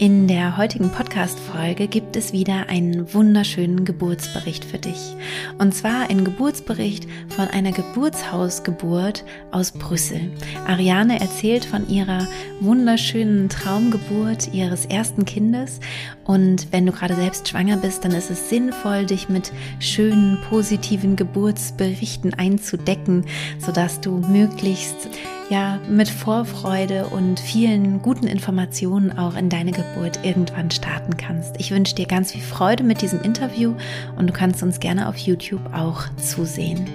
In der heutigen Podcast-Folge gibt es wieder einen wunderschönen Geburtsbericht für dich. Und zwar ein Geburtsbericht von einer Geburtshausgeburt aus Brüssel. Ariane erzählt von ihrer wunderschönen Traumgeburt ihres ersten Kindes. Und wenn du gerade selbst schwanger bist, dann ist es sinnvoll, dich mit schönen, positiven Geburtsberichten einzudecken, sodass du möglichst ja mit Vorfreude und vielen guten Informationen auch in deine Geburt irgendwann starten kannst. Ich wünsche dir ganz viel Freude mit diesem Interview und du kannst uns gerne auf YouTube auch zusehen.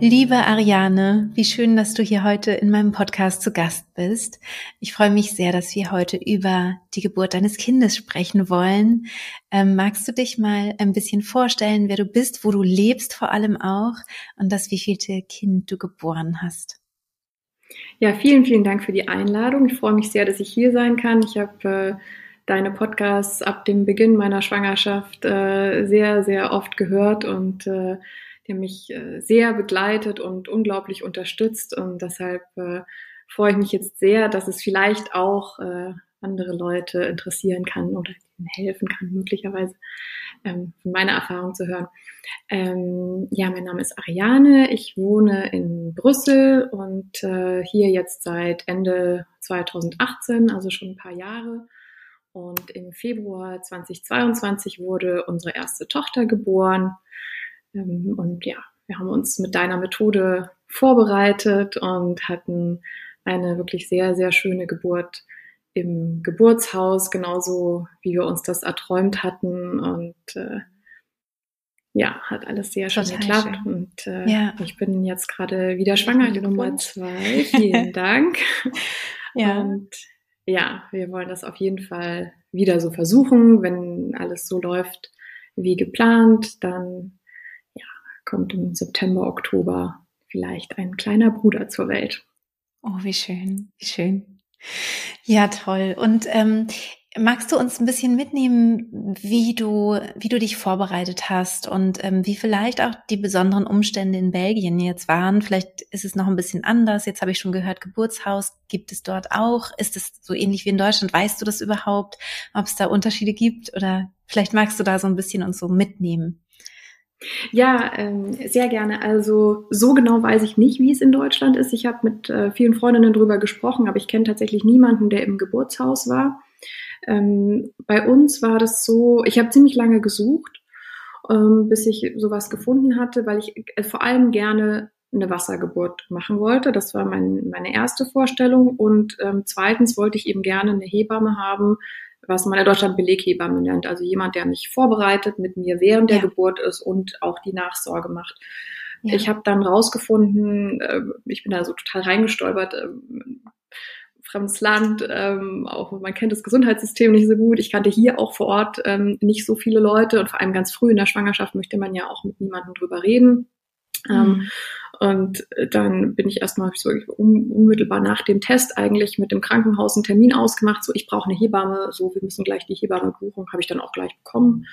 Liebe Ariane, wie schön, dass du hier heute in meinem Podcast zu Gast bist. Ich freue mich sehr, dass wir heute über die Geburt deines Kindes sprechen wollen. Ähm, magst du dich mal ein bisschen vorstellen, wer du bist, wo du lebst vor allem auch und das wievielte Kind du geboren hast? Ja, vielen, vielen Dank für die Einladung. Ich freue mich sehr, dass ich hier sein kann. Ich habe äh, deine Podcasts ab dem Beginn meiner Schwangerschaft äh, sehr, sehr oft gehört und äh, der mich äh, sehr begleitet und unglaublich unterstützt. Und deshalb äh, freue ich mich jetzt sehr, dass es vielleicht auch äh, andere Leute interessieren kann oder ihnen helfen kann, möglicherweise ähm, von meiner Erfahrung zu hören. Ähm, ja, mein Name ist Ariane. Ich wohne in Brüssel und äh, hier jetzt seit Ende 2018, also schon ein paar Jahre. Und im Februar 2022 wurde unsere erste Tochter geboren. Ähm, und ja, wir haben uns mit deiner Methode vorbereitet und hatten eine wirklich sehr, sehr schöne Geburt im Geburtshaus, genauso wie wir uns das erträumt hatten. Und äh, ja, hat alles sehr schön Total geklappt. Schön. Und äh, ja. ich bin jetzt gerade wieder schwanger, die Nummer zwei. Vielen Dank. ja. Und ja, wir wollen das auf jeden Fall wieder so versuchen. Wenn alles so läuft wie geplant, dann kommt im September, Oktober vielleicht ein kleiner Bruder zur Welt. Oh, wie schön, wie schön. Ja, toll. Und ähm, magst du uns ein bisschen mitnehmen, wie du, wie du dich vorbereitet hast und ähm, wie vielleicht auch die besonderen Umstände in Belgien jetzt waren? Vielleicht ist es noch ein bisschen anders. Jetzt habe ich schon gehört, Geburtshaus gibt es dort auch. Ist es so ähnlich wie in Deutschland? Weißt du das überhaupt, ob es da Unterschiede gibt? Oder vielleicht magst du da so ein bisschen uns so mitnehmen? Ja, ähm, sehr gerne. Also so genau weiß ich nicht, wie es in Deutschland ist. Ich habe mit äh, vielen Freundinnen drüber gesprochen, aber ich kenne tatsächlich niemanden, der im Geburtshaus war. Ähm, bei uns war das so, ich habe ziemlich lange gesucht, ähm, bis ich sowas gefunden hatte, weil ich äh, vor allem gerne eine Wassergeburt machen wollte. Das war mein, meine erste Vorstellung. Und ähm, zweitens wollte ich eben gerne eine Hebamme haben, was man in Deutschland Beleghebamme nennt. Also jemand, der mich vorbereitet, mit mir während der ja. Geburt ist und auch die Nachsorge macht. Ja. Ich habe dann rausgefunden, äh, ich bin da so total reingestolpert, äh, fremdes Land, ähm, auch man kennt das Gesundheitssystem nicht so gut. Ich kannte hier auch vor Ort ähm, nicht so viele Leute und vor allem ganz früh in der Schwangerschaft möchte man ja auch mit niemandem drüber reden. Ähm, mhm. Ähm, und dann bin ich erstmal so unmittelbar nach dem Test eigentlich mit dem Krankenhaus einen Termin ausgemacht. So, ich brauche eine Hebamme, so, wir müssen gleich die Hebamme buchen. Habe ich dann auch gleich bekommen.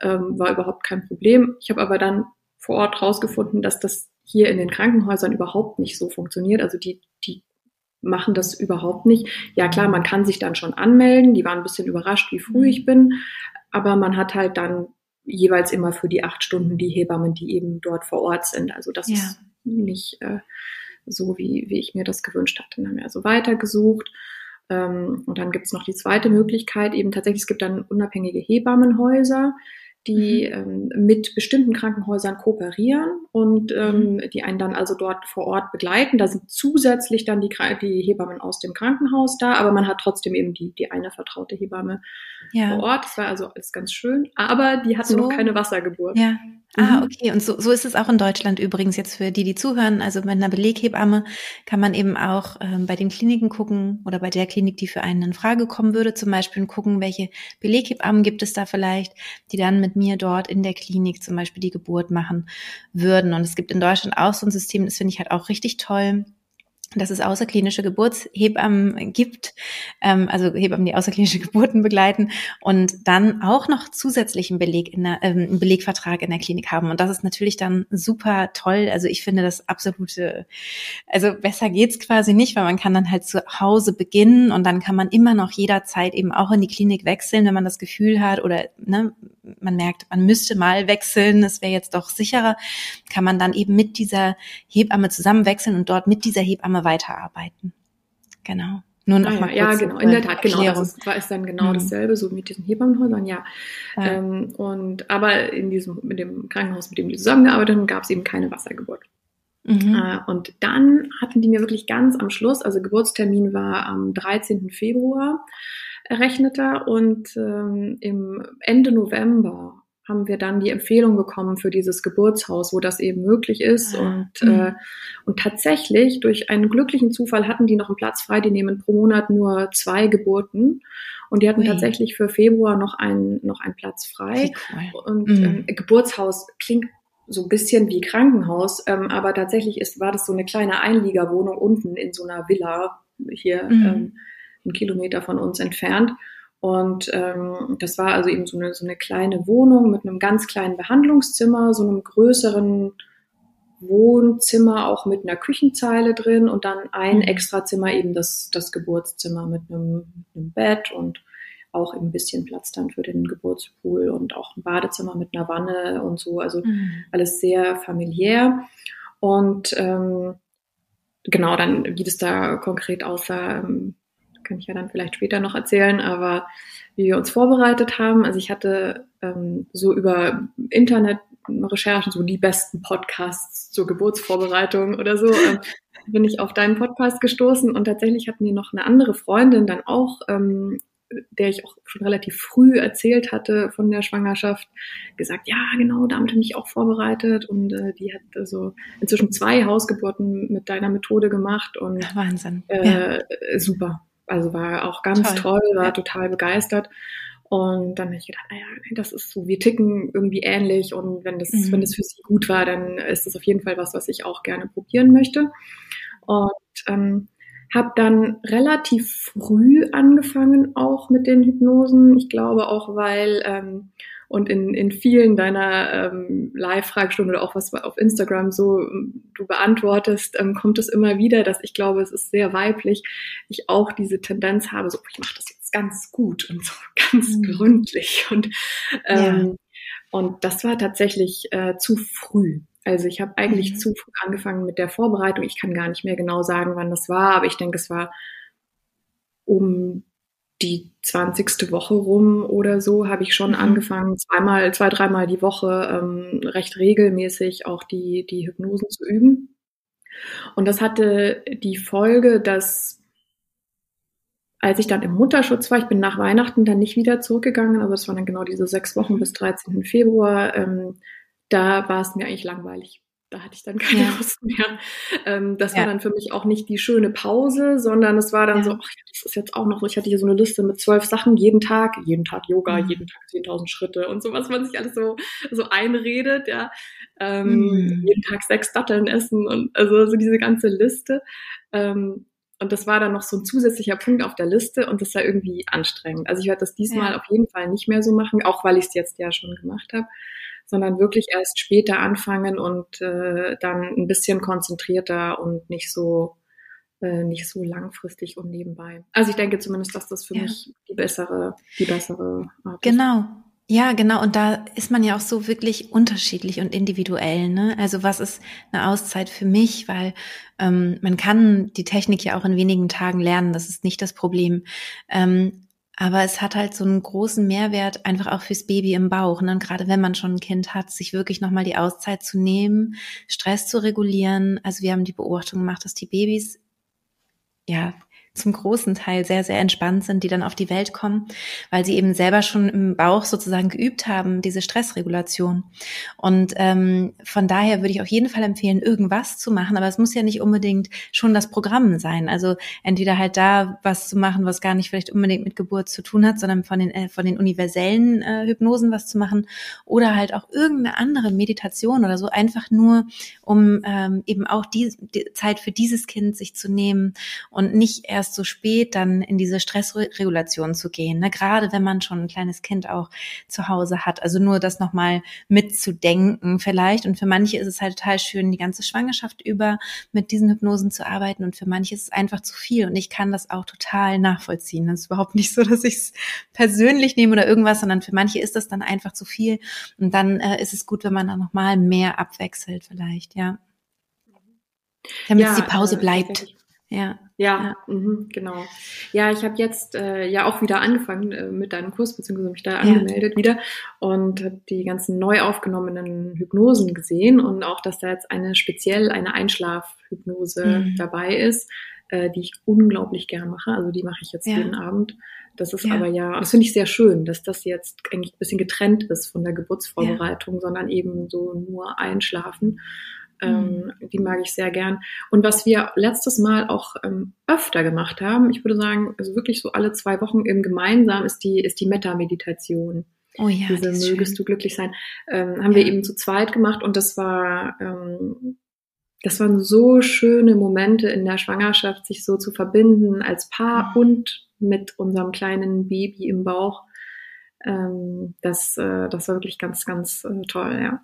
Ähm, war überhaupt kein Problem. Ich habe aber dann vor Ort rausgefunden, dass das hier in den Krankenhäusern überhaupt nicht so funktioniert. Also die, die machen das überhaupt nicht. Ja klar, man kann sich dann schon anmelden. Die waren ein bisschen überrascht, wie früh ich bin. Aber man hat halt dann jeweils immer für die acht Stunden die Hebammen, die eben dort vor Ort sind. Also das ja. ist nicht äh, so, wie, wie ich mir das gewünscht hatte. Dann haben wir also weitergesucht. Ähm, und dann gibt es noch die zweite Möglichkeit, eben tatsächlich, es gibt dann unabhängige Hebammenhäuser, die mhm. ähm, mit bestimmten Krankenhäusern kooperieren und ähm, mhm. die einen dann also dort vor Ort begleiten. Da sind zusätzlich dann die, die Hebammen aus dem Krankenhaus da, aber man hat trotzdem eben die, die eine vertraute Hebamme ja. vor Ort. Das war also alles ganz schön, aber die hatten so. noch keine Wassergeburt. Ja. Ah, mhm. okay. Und so, so ist es auch in Deutschland übrigens jetzt für die, die zuhören. Also mit einer Beleghebamme kann man eben auch ähm, bei den Kliniken gucken oder bei der Klinik, die für einen in Frage kommen würde, zum Beispiel gucken, welche Beleghebammen gibt es da vielleicht, die dann mit mir dort in der Klinik zum Beispiel die Geburt machen würden. Und es gibt in Deutschland auch so ein System, das finde ich halt auch richtig toll dass es außerklinische Geburtshebammen gibt, ähm, also Hebammen, die außerklinische Geburten begleiten und dann auch noch zusätzlichen Beleg in der, ähm, einen Belegvertrag in der Klinik haben. Und das ist natürlich dann super toll. Also ich finde das absolute, also besser geht's quasi nicht, weil man kann dann halt zu Hause beginnen und dann kann man immer noch jederzeit eben auch in die Klinik wechseln, wenn man das Gefühl hat oder ne, man merkt, man müsste mal wechseln, es wäre jetzt doch sicherer, kann man dann eben mit dieser Hebamme zusammen wechseln und dort mit dieser Hebamme weiterarbeiten. Genau. Nur noch ah, mal ja, genau, in der Tat, genau. Das ist, war ist dann genau mhm. dasselbe, so mit diesen Hebammenhäusern, ja. ja. Ähm, und aber in diesem, mit dem Krankenhaus, mit dem die zusammengearbeitet haben, gab es eben keine Wassergeburt. Mhm. Äh, und dann hatten die mir wirklich ganz am Schluss, also Geburtstermin war am 13. Februar, errechneter und ähm, im Ende November haben wir dann die Empfehlung bekommen für dieses Geburtshaus, wo das eben möglich ist. Ah, und, mhm. äh, und tatsächlich, durch einen glücklichen Zufall hatten die noch einen Platz frei. Die nehmen pro Monat nur zwei Geburten. Und die hatten Ui. tatsächlich für Februar noch einen, noch einen Platz frei. Cool. Und mhm. ähm, Geburtshaus klingt so ein bisschen wie Krankenhaus, ähm, aber tatsächlich ist, war das so eine kleine Einliegerwohnung unten in so einer Villa hier mhm. ähm, einen Kilometer von uns entfernt. Und ähm, das war also eben so eine, so eine kleine Wohnung mit einem ganz kleinen Behandlungszimmer, so einem größeren Wohnzimmer auch mit einer Küchenzeile drin und dann ein mhm. Extrazimmer eben das, das Geburtszimmer mit einem, einem Bett und auch ein bisschen Platz dann für den Geburtspool und auch ein Badezimmer mit einer Wanne und so. Also mhm. alles sehr familiär. Und ähm, genau, dann, wie das da konkret aussah, ähm, kann ich ja dann vielleicht später noch erzählen, aber wie wir uns vorbereitet haben. Also ich hatte ähm, so über Internetrecherchen so die besten Podcasts zur Geburtsvorbereitung oder so. Ähm, bin ich auf deinen Podcast gestoßen und tatsächlich hat mir noch eine andere Freundin dann auch, ähm, der ich auch schon relativ früh erzählt hatte von der Schwangerschaft, gesagt, ja, genau, damit habe ich mich auch vorbereitet und äh, die hat also inzwischen zwei Hausgeburten mit deiner Methode gemacht und Wahnsinn. Äh, ja. super. Also war auch ganz toll, toll war ja. total begeistert. Und dann habe ich gedacht, naja, das ist so, wir ticken irgendwie ähnlich und wenn das, mhm. wenn das für sie gut war, dann ist das auf jeden Fall was, was ich auch gerne probieren möchte. Und ähm, habe dann relativ früh angefangen auch mit den Hypnosen. Ich glaube auch, weil ähm, und in, in vielen deiner ähm, Live-Fragestunden oder auch was auf Instagram so ähm, du beantwortest, ähm, kommt es immer wieder, dass ich glaube, es ist sehr weiblich, ich auch diese Tendenz habe, so ich mache das jetzt ganz gut und so ganz mhm. gründlich und ähm, ja. und das war tatsächlich äh, zu früh. Also ich habe eigentlich mhm. zu früh angefangen mit der Vorbereitung. Ich kann gar nicht mehr genau sagen, wann das war, aber ich denke, es war um die zwanzigste Woche rum oder so habe ich schon mhm. angefangen, zweimal, zwei, dreimal die Woche ähm, recht regelmäßig auch die, die Hypnosen zu üben. Und das hatte die Folge, dass als ich dann im Mutterschutz war, ich bin nach Weihnachten dann nicht wieder zurückgegangen, also das waren dann genau diese sechs Wochen bis 13. Februar, ähm, da war es mir eigentlich langweilig da hatte ich dann keine ja. Lust mehr. Ähm, das ja. war dann für mich auch nicht die schöne Pause, sondern es war dann ja. so, ach, das ist jetzt auch noch so, ich hatte hier so eine Liste mit zwölf Sachen jeden Tag, jeden Tag Yoga, mhm. jeden Tag 10.000 Schritte und so, was man sich alles so, so einredet, ja. Ähm, mhm. Jeden Tag sechs Datteln essen und also so diese ganze Liste. Ähm, und das war dann noch so ein zusätzlicher Punkt auf der Liste und das war irgendwie anstrengend. Also ich werde das diesmal auf jeden Fall nicht mehr so machen, auch weil ich es jetzt ja schon gemacht habe sondern wirklich erst später anfangen und äh, dann ein bisschen konzentrierter und nicht so äh, nicht so langfristig und nebenbei. Also ich denke zumindest, dass das für ja. mich die bessere, die bessere Art Genau. Ist. Ja, genau. Und da ist man ja auch so wirklich unterschiedlich und individuell. Ne? Also was ist eine Auszeit für mich? Weil ähm, man kann die Technik ja auch in wenigen Tagen lernen. Das ist nicht das Problem. Ähm, aber es hat halt so einen großen Mehrwert einfach auch fürs Baby im Bauch. Ne? Und gerade wenn man schon ein Kind hat, sich wirklich nochmal die Auszeit zu nehmen, Stress zu regulieren. Also wir haben die Beobachtung gemacht, dass die Babys ja zum großen Teil sehr, sehr entspannt sind, die dann auf die Welt kommen, weil sie eben selber schon im Bauch sozusagen geübt haben, diese Stressregulation. Und ähm, von daher würde ich auf jeden Fall empfehlen, irgendwas zu machen, aber es muss ja nicht unbedingt schon das Programm sein. Also entweder halt da was zu machen, was gar nicht vielleicht unbedingt mit Geburt zu tun hat, sondern von den, äh, von den universellen äh, Hypnosen was zu machen oder halt auch irgendeine andere Meditation oder so, einfach nur, um ähm, eben auch die, die Zeit für dieses Kind sich zu nehmen und nicht erst erst so spät dann in diese Stressregulation zu gehen, ne? gerade wenn man schon ein kleines Kind auch zu Hause hat. Also nur das nochmal mitzudenken vielleicht. Und für manche ist es halt total schön, die ganze Schwangerschaft über mit diesen Hypnosen zu arbeiten. Und für manche ist es einfach zu viel. Und ich kann das auch total nachvollziehen. Das ist überhaupt nicht so, dass ich es persönlich nehme oder irgendwas, sondern für manche ist das dann einfach zu viel. Und dann äh, ist es gut, wenn man dann nochmal mehr abwechselt vielleicht, ja. Damit ja, die Pause äh, bleibt. Ja. Ja, ja. Mh, genau. Ja, ich habe jetzt äh, ja auch wieder angefangen äh, mit deinem Kurs, beziehungsweise mich da ja. angemeldet wieder und habe die ganzen neu aufgenommenen Hypnosen gesehen und auch, dass da jetzt eine speziell eine Einschlafhypnose mhm. dabei ist, äh, die ich unglaublich gern mache. Also die mache ich jetzt ja. jeden Abend. Das ist ja. aber ja, das finde ich sehr schön, dass das jetzt eigentlich ein bisschen getrennt ist von der Geburtsvorbereitung, sondern eben so nur einschlafen. Ähm, mhm. Die mag ich sehr gern. Und was wir letztes Mal auch ähm, öfter gemacht haben, ich würde sagen, also wirklich so alle zwei Wochen im gemeinsam ist die, ist die Metta-Meditation. Oh ja, Diese mögest schön. du glücklich sein. Ähm, haben ja. wir eben zu zweit gemacht und das war, ähm, das waren so schöne Momente in der Schwangerschaft, sich so zu verbinden als Paar mhm. und mit unserem kleinen Baby im Bauch. Ähm, das, äh, das war wirklich ganz, ganz äh, toll, ja.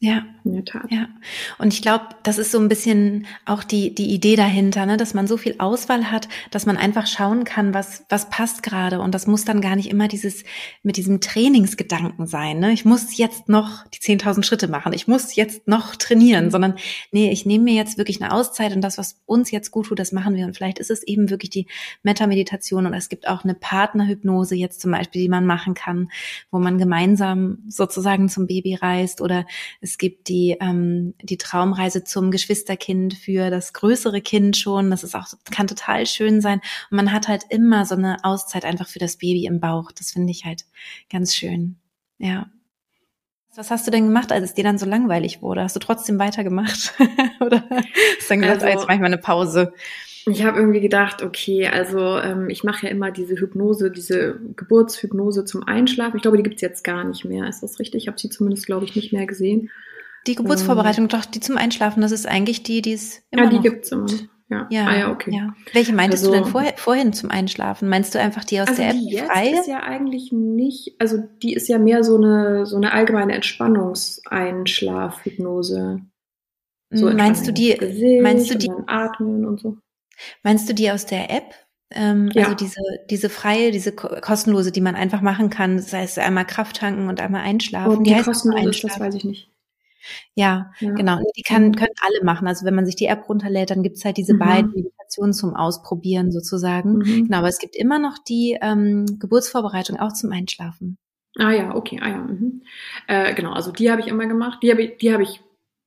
Ja. In der Tat. Ja. Und ich glaube, das ist so ein bisschen auch die, die Idee dahinter, ne, dass man so viel Auswahl hat, dass man einfach schauen kann, was, was passt gerade. Und das muss dann gar nicht immer dieses, mit diesem Trainingsgedanken sein, ne? Ich muss jetzt noch die 10.000 Schritte machen. Ich muss jetzt noch trainieren, sondern nee, ich nehme mir jetzt wirklich eine Auszeit und das, was uns jetzt gut tut, das machen wir. Und vielleicht ist es eben wirklich die Meta-Meditation und es gibt auch eine Partnerhypnose jetzt zum Beispiel, die man machen kann, wo man gemeinsam sozusagen zum Baby reist oder es gibt die, ähm, die Traumreise zum Geschwisterkind für das größere Kind schon. Das ist auch, kann total schön sein. Und man hat halt immer so eine Auszeit einfach für das Baby im Bauch. Das finde ich halt ganz schön. Ja. Was hast du denn gemacht, als es dir dann so langweilig wurde? Hast du trotzdem weitergemacht? Oder hast du dann gesagt, also, jetzt mache ich mal eine Pause? Ich habe irgendwie gedacht, okay, also ähm, ich mache ja immer diese Hypnose, diese Geburtshypnose zum Einschlafen. Ich glaube, die gibt's jetzt gar nicht mehr. Ist das richtig? Ich habe sie zumindest, glaube ich, nicht mehr gesehen. Die Geburtsvorbereitung, ähm, doch, die zum Einschlafen, das ist eigentlich die, die es immer Ja, die noch gibt's immer. Ja. Ja, ah, ja, okay. Ja. Welche meintest also, du denn vorher, vorhin zum Einschlafen? Meinst du einfach die aus also der App? Die jetzt ist ja eigentlich nicht, also die ist ja mehr so eine, so eine allgemeine Entspannungseinschlafhypnose. So meinst du die, meinst du die, Atmen und so. Meinst du die aus der App? Ähm, ja. Also diese, diese freie, diese kostenlose, die man einfach machen kann, das heißt einmal Kraft tanken und einmal einschlafen. Und die, die kostenlose ist, das weiß ich nicht. Ja, ja, genau. Die kann, mhm. können alle machen. Also wenn man sich die App runterlädt, dann gibt's halt diese mhm. beiden Meditationen zum Ausprobieren sozusagen. Mhm. Genau, aber es gibt immer noch die ähm, Geburtsvorbereitung auch zum Einschlafen. Ah ja, okay, ah ja. Mhm. Äh, genau, also die habe ich immer gemacht. Die habe ich, die habe ich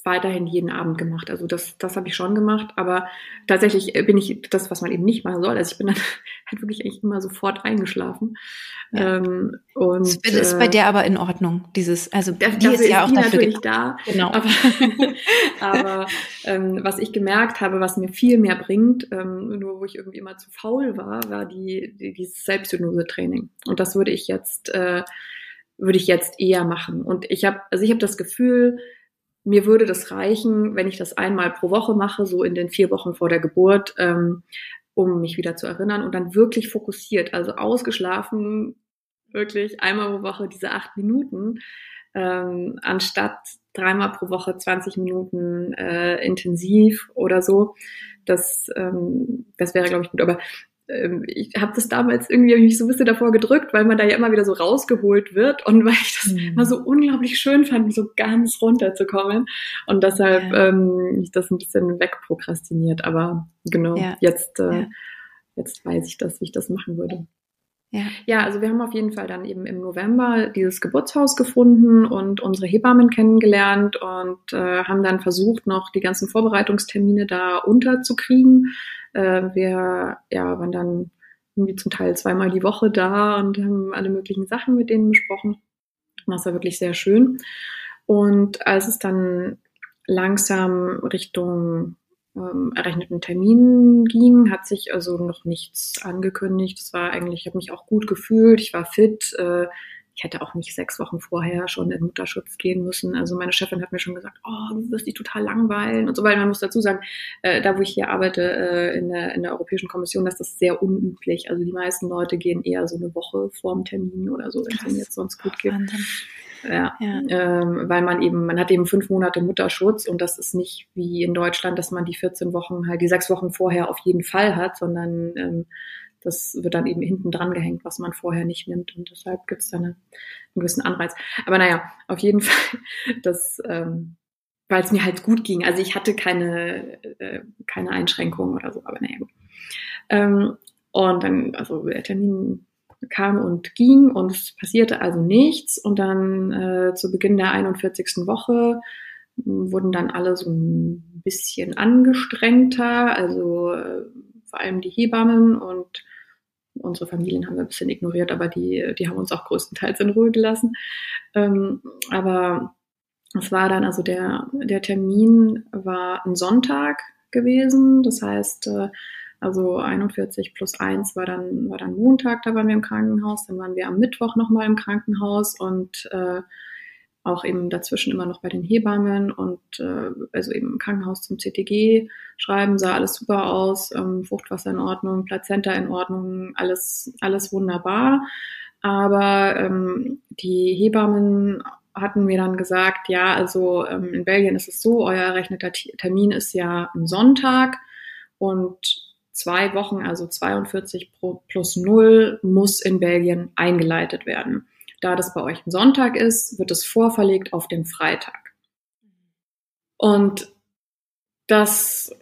weiterhin jeden Abend gemacht. Also das, das habe ich schon gemacht, aber tatsächlich bin ich das, was man eben nicht machen soll. Also ich bin dann halt wirklich eigentlich immer sofort eingeschlafen. Ja. Ähm, und das ist äh, bei der aber in Ordnung. Dieses, also die ist, ist ja auch die dafür natürlich da. Genau. Aber, aber ähm, was ich gemerkt habe, was mir viel mehr bringt, ähm, nur wo ich irgendwie immer zu faul war, war die, die dieses Selbsthypnose-Training. Und das würde ich jetzt äh, würde ich jetzt eher machen. Und ich habe, also ich habe das Gefühl, mir würde das reichen, wenn ich das einmal pro Woche mache, so in den vier Wochen vor der Geburt, ähm, um mich wieder zu erinnern und dann wirklich fokussiert, also ausgeschlafen, wirklich einmal pro Woche diese acht Minuten, ähm, anstatt dreimal pro Woche 20 Minuten äh, intensiv oder so. Das, ähm, das wäre, glaube ich, gut. Aber ähm, ich habe das damals irgendwie hab mich so ein bisschen davor gedrückt, weil man da ja immer wieder so rausgeholt wird und weil ich das mhm. immer so unglaublich schön fand, so ganz runterzukommen und deshalb ja. ähm, ich das ein bisschen wegprokrastiniert. Aber genau, ja. jetzt äh, ja. jetzt weiß ich das, wie ich das machen würde. Ja. ja, also wir haben auf jeden Fall dann eben im November dieses Geburtshaus gefunden und unsere Hebammen kennengelernt und äh, haben dann versucht, noch die ganzen Vorbereitungstermine da unterzukriegen. Äh, wir ja, waren dann irgendwie zum Teil zweimal die Woche da und haben alle möglichen Sachen mit denen besprochen. Das war wirklich sehr schön. Und als es dann langsam Richtung ähm, errechneten Termin ging, hat sich also noch nichts angekündigt. Es war eigentlich, ich habe mich auch gut gefühlt, ich war fit. Äh, ich hätte auch nicht sechs Wochen vorher schon in Mutterschutz gehen müssen. Also meine Chefin hat mir schon gesagt, oh, du wirst dich total langweilen und so weiter. Man muss dazu sagen, äh, da wo ich hier arbeite äh, in, der, in der Europäischen Kommission, ist das sehr unüblich. Also die meisten Leute gehen eher so eine Woche vorm Termin oder so, wenn es ihnen jetzt sonst gut geht. Wahnsinn. Ja, ja. Ähm, weil man eben, man hat eben fünf Monate Mutterschutz und das ist nicht wie in Deutschland, dass man die 14 Wochen halt, die sechs Wochen vorher auf jeden Fall hat, sondern ähm, das wird dann eben hinten dran gehängt, was man vorher nicht nimmt und deshalb gibt es dann einen, einen gewissen Anreiz. Aber naja, auf jeden Fall, das, ähm, weil es mir halt gut ging. Also ich hatte keine, äh, keine Einschränkungen oder so, aber naja, gut. Ähm, und dann, also der Termin kam und ging und es passierte also nichts. Und dann äh, zu Beginn der 41. Woche wurden dann alle so ein bisschen angestrengter, also äh, vor allem die Hebammen und unsere Familien haben wir ein bisschen ignoriert, aber die, die haben uns auch größtenteils in Ruhe gelassen. Ähm, aber es war dann, also der, der Termin war ein Sonntag gewesen. Das heißt, äh, also 41 plus 1 war dann, war dann Montag, da waren wir im Krankenhaus. Dann waren wir am Mittwoch nochmal im Krankenhaus und äh, auch eben dazwischen immer noch bei den Hebammen und äh, also eben im Krankenhaus zum CTG schreiben, sah alles super aus, ähm, Fruchtwasser in Ordnung, Plazenta in Ordnung, alles, alles wunderbar. Aber ähm, die Hebammen hatten mir dann gesagt, ja, also ähm, in Belgien ist es so, euer errechneter Termin ist ja am Sonntag und zwei Wochen, also 42 plus 0, muss in Belgien eingeleitet werden. Da das bei euch ein Sonntag ist, wird es vorverlegt auf den Freitag. Und das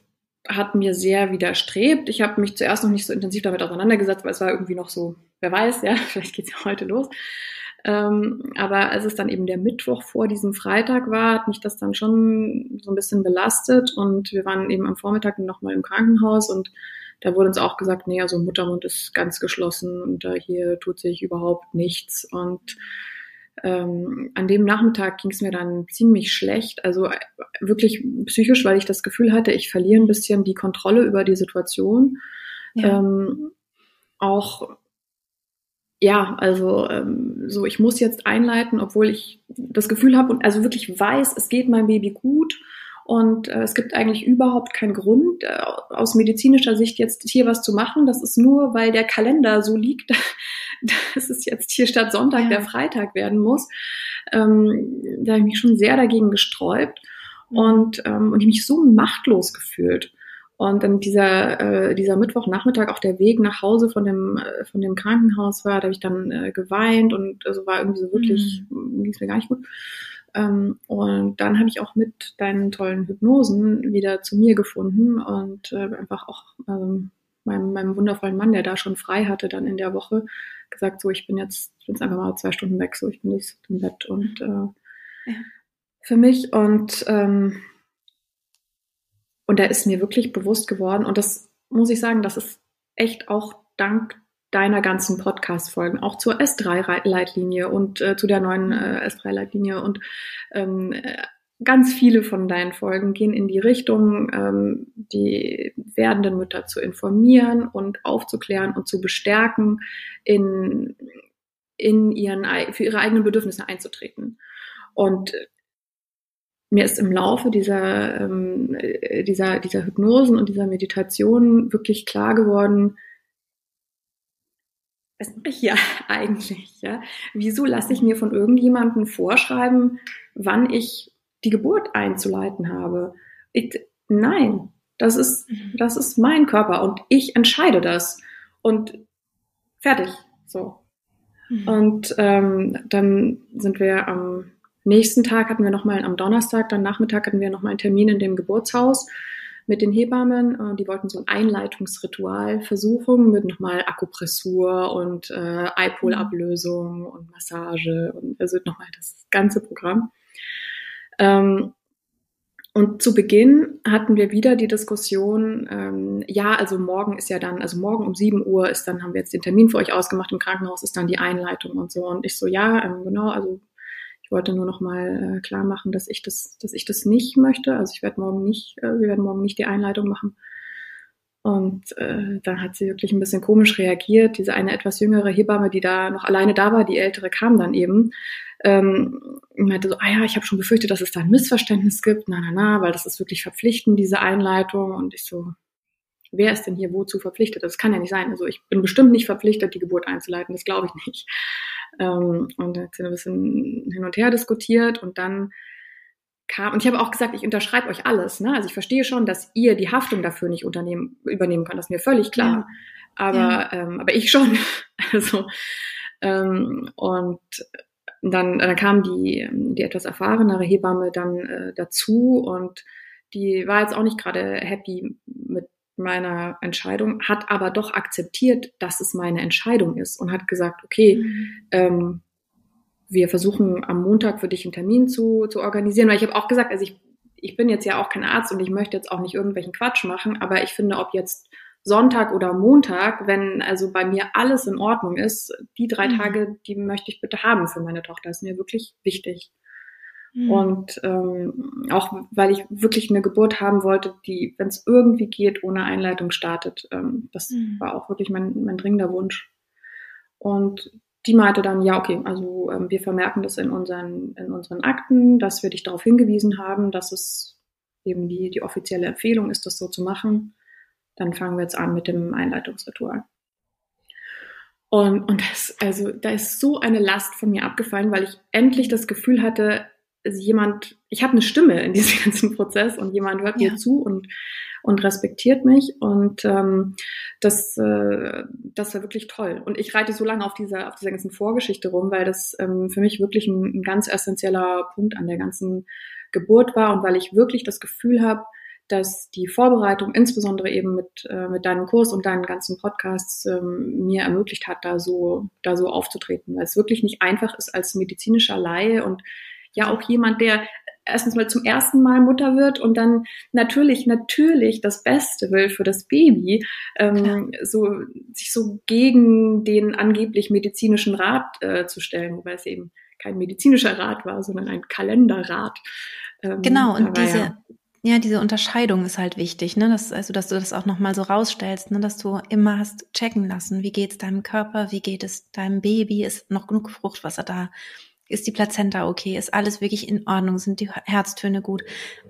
hat mir sehr widerstrebt. Ich habe mich zuerst noch nicht so intensiv damit auseinandergesetzt, weil es war irgendwie noch so, wer weiß, ja, vielleicht geht's ja heute los. Ähm, aber als es dann eben der Mittwoch vor diesem Freitag war, hat mich das dann schon so ein bisschen belastet und wir waren eben am Vormittag nochmal im Krankenhaus und da wurde uns auch gesagt, nee, also Muttermund ist ganz geschlossen und äh, hier tut sich überhaupt nichts. Und ähm, an dem Nachmittag ging es mir dann ziemlich schlecht, also äh, wirklich psychisch, weil ich das Gefühl hatte, ich verliere ein bisschen die Kontrolle über die Situation. Ja. Ähm, auch ja, also ähm, so, ich muss jetzt einleiten, obwohl ich das Gefühl habe und also wirklich weiß, es geht meinem Baby gut und äh, es gibt eigentlich überhaupt keinen Grund, äh, aus medizinischer Sicht jetzt hier was zu machen. Das ist nur, weil der Kalender so liegt, dass es jetzt hier statt Sonntag ja. der Freitag werden muss. Ähm, da habe ich mich schon sehr dagegen gesträubt mhm. und, ähm, und ich mich so machtlos gefühlt. Und dann dieser, äh, dieser Mittwochnachmittag, auch der Weg nach Hause von dem, äh, von dem Krankenhaus war, da habe ich dann äh, geweint und also war irgendwie so wirklich, mhm. ging es mir gar nicht gut. Ähm, und dann habe ich auch mit deinen tollen Hypnosen wieder zu mir gefunden und äh, einfach auch ähm, meinem, meinem wundervollen Mann, der da schon frei hatte, dann in der Woche gesagt, so ich bin jetzt, ich bin jetzt einfach mal zwei Stunden weg, so ich bin jetzt im Bett und äh, ja. für mich und ähm, und da ist mir wirklich bewusst geworden und das muss ich sagen, das ist echt auch dank deiner ganzen Podcast-Folgen, auch zur S3-Leitlinie und äh, zu der neuen äh, S3-Leitlinie. Und ähm, ganz viele von deinen Folgen gehen in die Richtung, ähm, die werdenden Mütter zu informieren und aufzuklären und zu bestärken, in, in ihren, für ihre eigenen Bedürfnisse einzutreten. Und mir ist im Laufe dieser, ähm, dieser, dieser Hypnosen und dieser Meditation wirklich klar geworden, was mache ich hier eigentlich? Ja? Wieso lasse ich mir von irgendjemandem vorschreiben, wann ich die Geburt einzuleiten habe? Ich, nein, das ist, mhm. das ist mein Körper und ich entscheide das. Und fertig. So. Mhm. Und ähm, dann sind wir am nächsten Tag hatten wir nochmal am Donnerstag, dann Nachmittag hatten wir nochmal einen Termin in dem Geburtshaus mit den Hebammen. Äh, die wollten so ein Einleitungsritual versuchen mit nochmal Akupressur und äh, Eipolablösung und Massage und also nochmal das ganze Programm. Ähm, und zu Beginn hatten wir wieder die Diskussion, ähm, ja, also morgen ist ja dann, also morgen um 7 Uhr ist dann, haben wir jetzt den Termin für euch ausgemacht im Krankenhaus, ist dann die Einleitung und so. Und ich so, ja, ähm, genau, also ich wollte nur noch mal äh, klar machen, dass ich das, dass ich das nicht möchte. Also ich werde morgen nicht, äh, wir werden morgen nicht die Einleitung machen. Und äh, dann hat sie wirklich ein bisschen komisch reagiert. Diese eine etwas jüngere Hebamme, die da noch alleine da war, die ältere kam dann eben, ähm, meinte so, ah ja, ich habe schon befürchtet, dass es da ein Missverständnis gibt. Na, na, na, weil das ist wirklich verpflichtend, diese Einleitung. Und ich so, wer ist denn hier wozu verpflichtet? Das kann ja nicht sein. Also ich bin bestimmt nicht verpflichtet, die Geburt einzuleiten. Das glaube ich nicht. Ähm, und da hat sie ein bisschen hin und her diskutiert und dann kam, und ich habe auch gesagt, ich unterschreibe euch alles. Ne? Also ich verstehe schon, dass ihr die Haftung dafür nicht unternehmen, übernehmen könnt, das ist mir völlig klar. Ja. Aber, ja. Ähm, aber ich schon. also, ähm, und dann, dann kam die, die etwas erfahrenere Hebamme dann äh, dazu und die war jetzt auch nicht gerade happy meiner Entscheidung, hat aber doch akzeptiert, dass es meine Entscheidung ist und hat gesagt, okay, mhm. ähm, wir versuchen am Montag für dich einen Termin zu, zu organisieren. Weil ich habe auch gesagt, also ich, ich bin jetzt ja auch kein Arzt und ich möchte jetzt auch nicht irgendwelchen Quatsch machen, aber ich finde, ob jetzt Sonntag oder Montag, wenn also bei mir alles in Ordnung ist, die drei mhm. Tage, die möchte ich bitte haben für meine Tochter. Das ist mir wirklich wichtig. Mhm. Und ähm, auch weil ich wirklich eine Geburt haben wollte, die, wenn es irgendwie geht, ohne Einleitung startet. Ähm, das mhm. war auch wirklich mein, mein dringender Wunsch. Und die meinte dann, ja, okay, also ähm, wir vermerken das in unseren, in unseren Akten, dass wir dich darauf hingewiesen haben, dass es eben die, die offizielle Empfehlung ist, das so zu machen. Dann fangen wir jetzt an mit dem Einleitungsritual. Und, und das, also, da ist so eine Last von mir abgefallen, weil ich endlich das Gefühl hatte, jemand, ich habe eine Stimme in diesem ganzen Prozess und jemand hört ja. mir zu und und respektiert mich und ähm, das, äh, das war wirklich toll. Und ich reite so lange auf dieser, auf dieser ganzen Vorgeschichte rum, weil das ähm, für mich wirklich ein, ein ganz essentieller Punkt an der ganzen Geburt war und weil ich wirklich das Gefühl habe, dass die Vorbereitung, insbesondere eben mit, äh, mit deinem Kurs und deinen ganzen Podcasts, ähm, mir ermöglicht hat, da so, da so aufzutreten, weil es wirklich nicht einfach ist als medizinischer Laie und ja auch jemand, der erstens mal zum ersten Mal Mutter wird und dann natürlich, natürlich das Beste will für das Baby, ähm, so, sich so gegen den angeblich medizinischen Rat äh, zu stellen, wobei es eben kein medizinischer Rat war, sondern ein Kalenderrat. Ähm, genau, und diese, ja, ja, diese Unterscheidung ist halt wichtig, ne? Dass, also, dass du das auch nochmal so rausstellst, ne? dass du immer hast checken lassen, wie geht es deinem Körper, wie geht es deinem Baby, ist noch genug Fruchtwasser da, ist die Plazenta okay? Ist alles wirklich in Ordnung? Sind die Herztöne gut?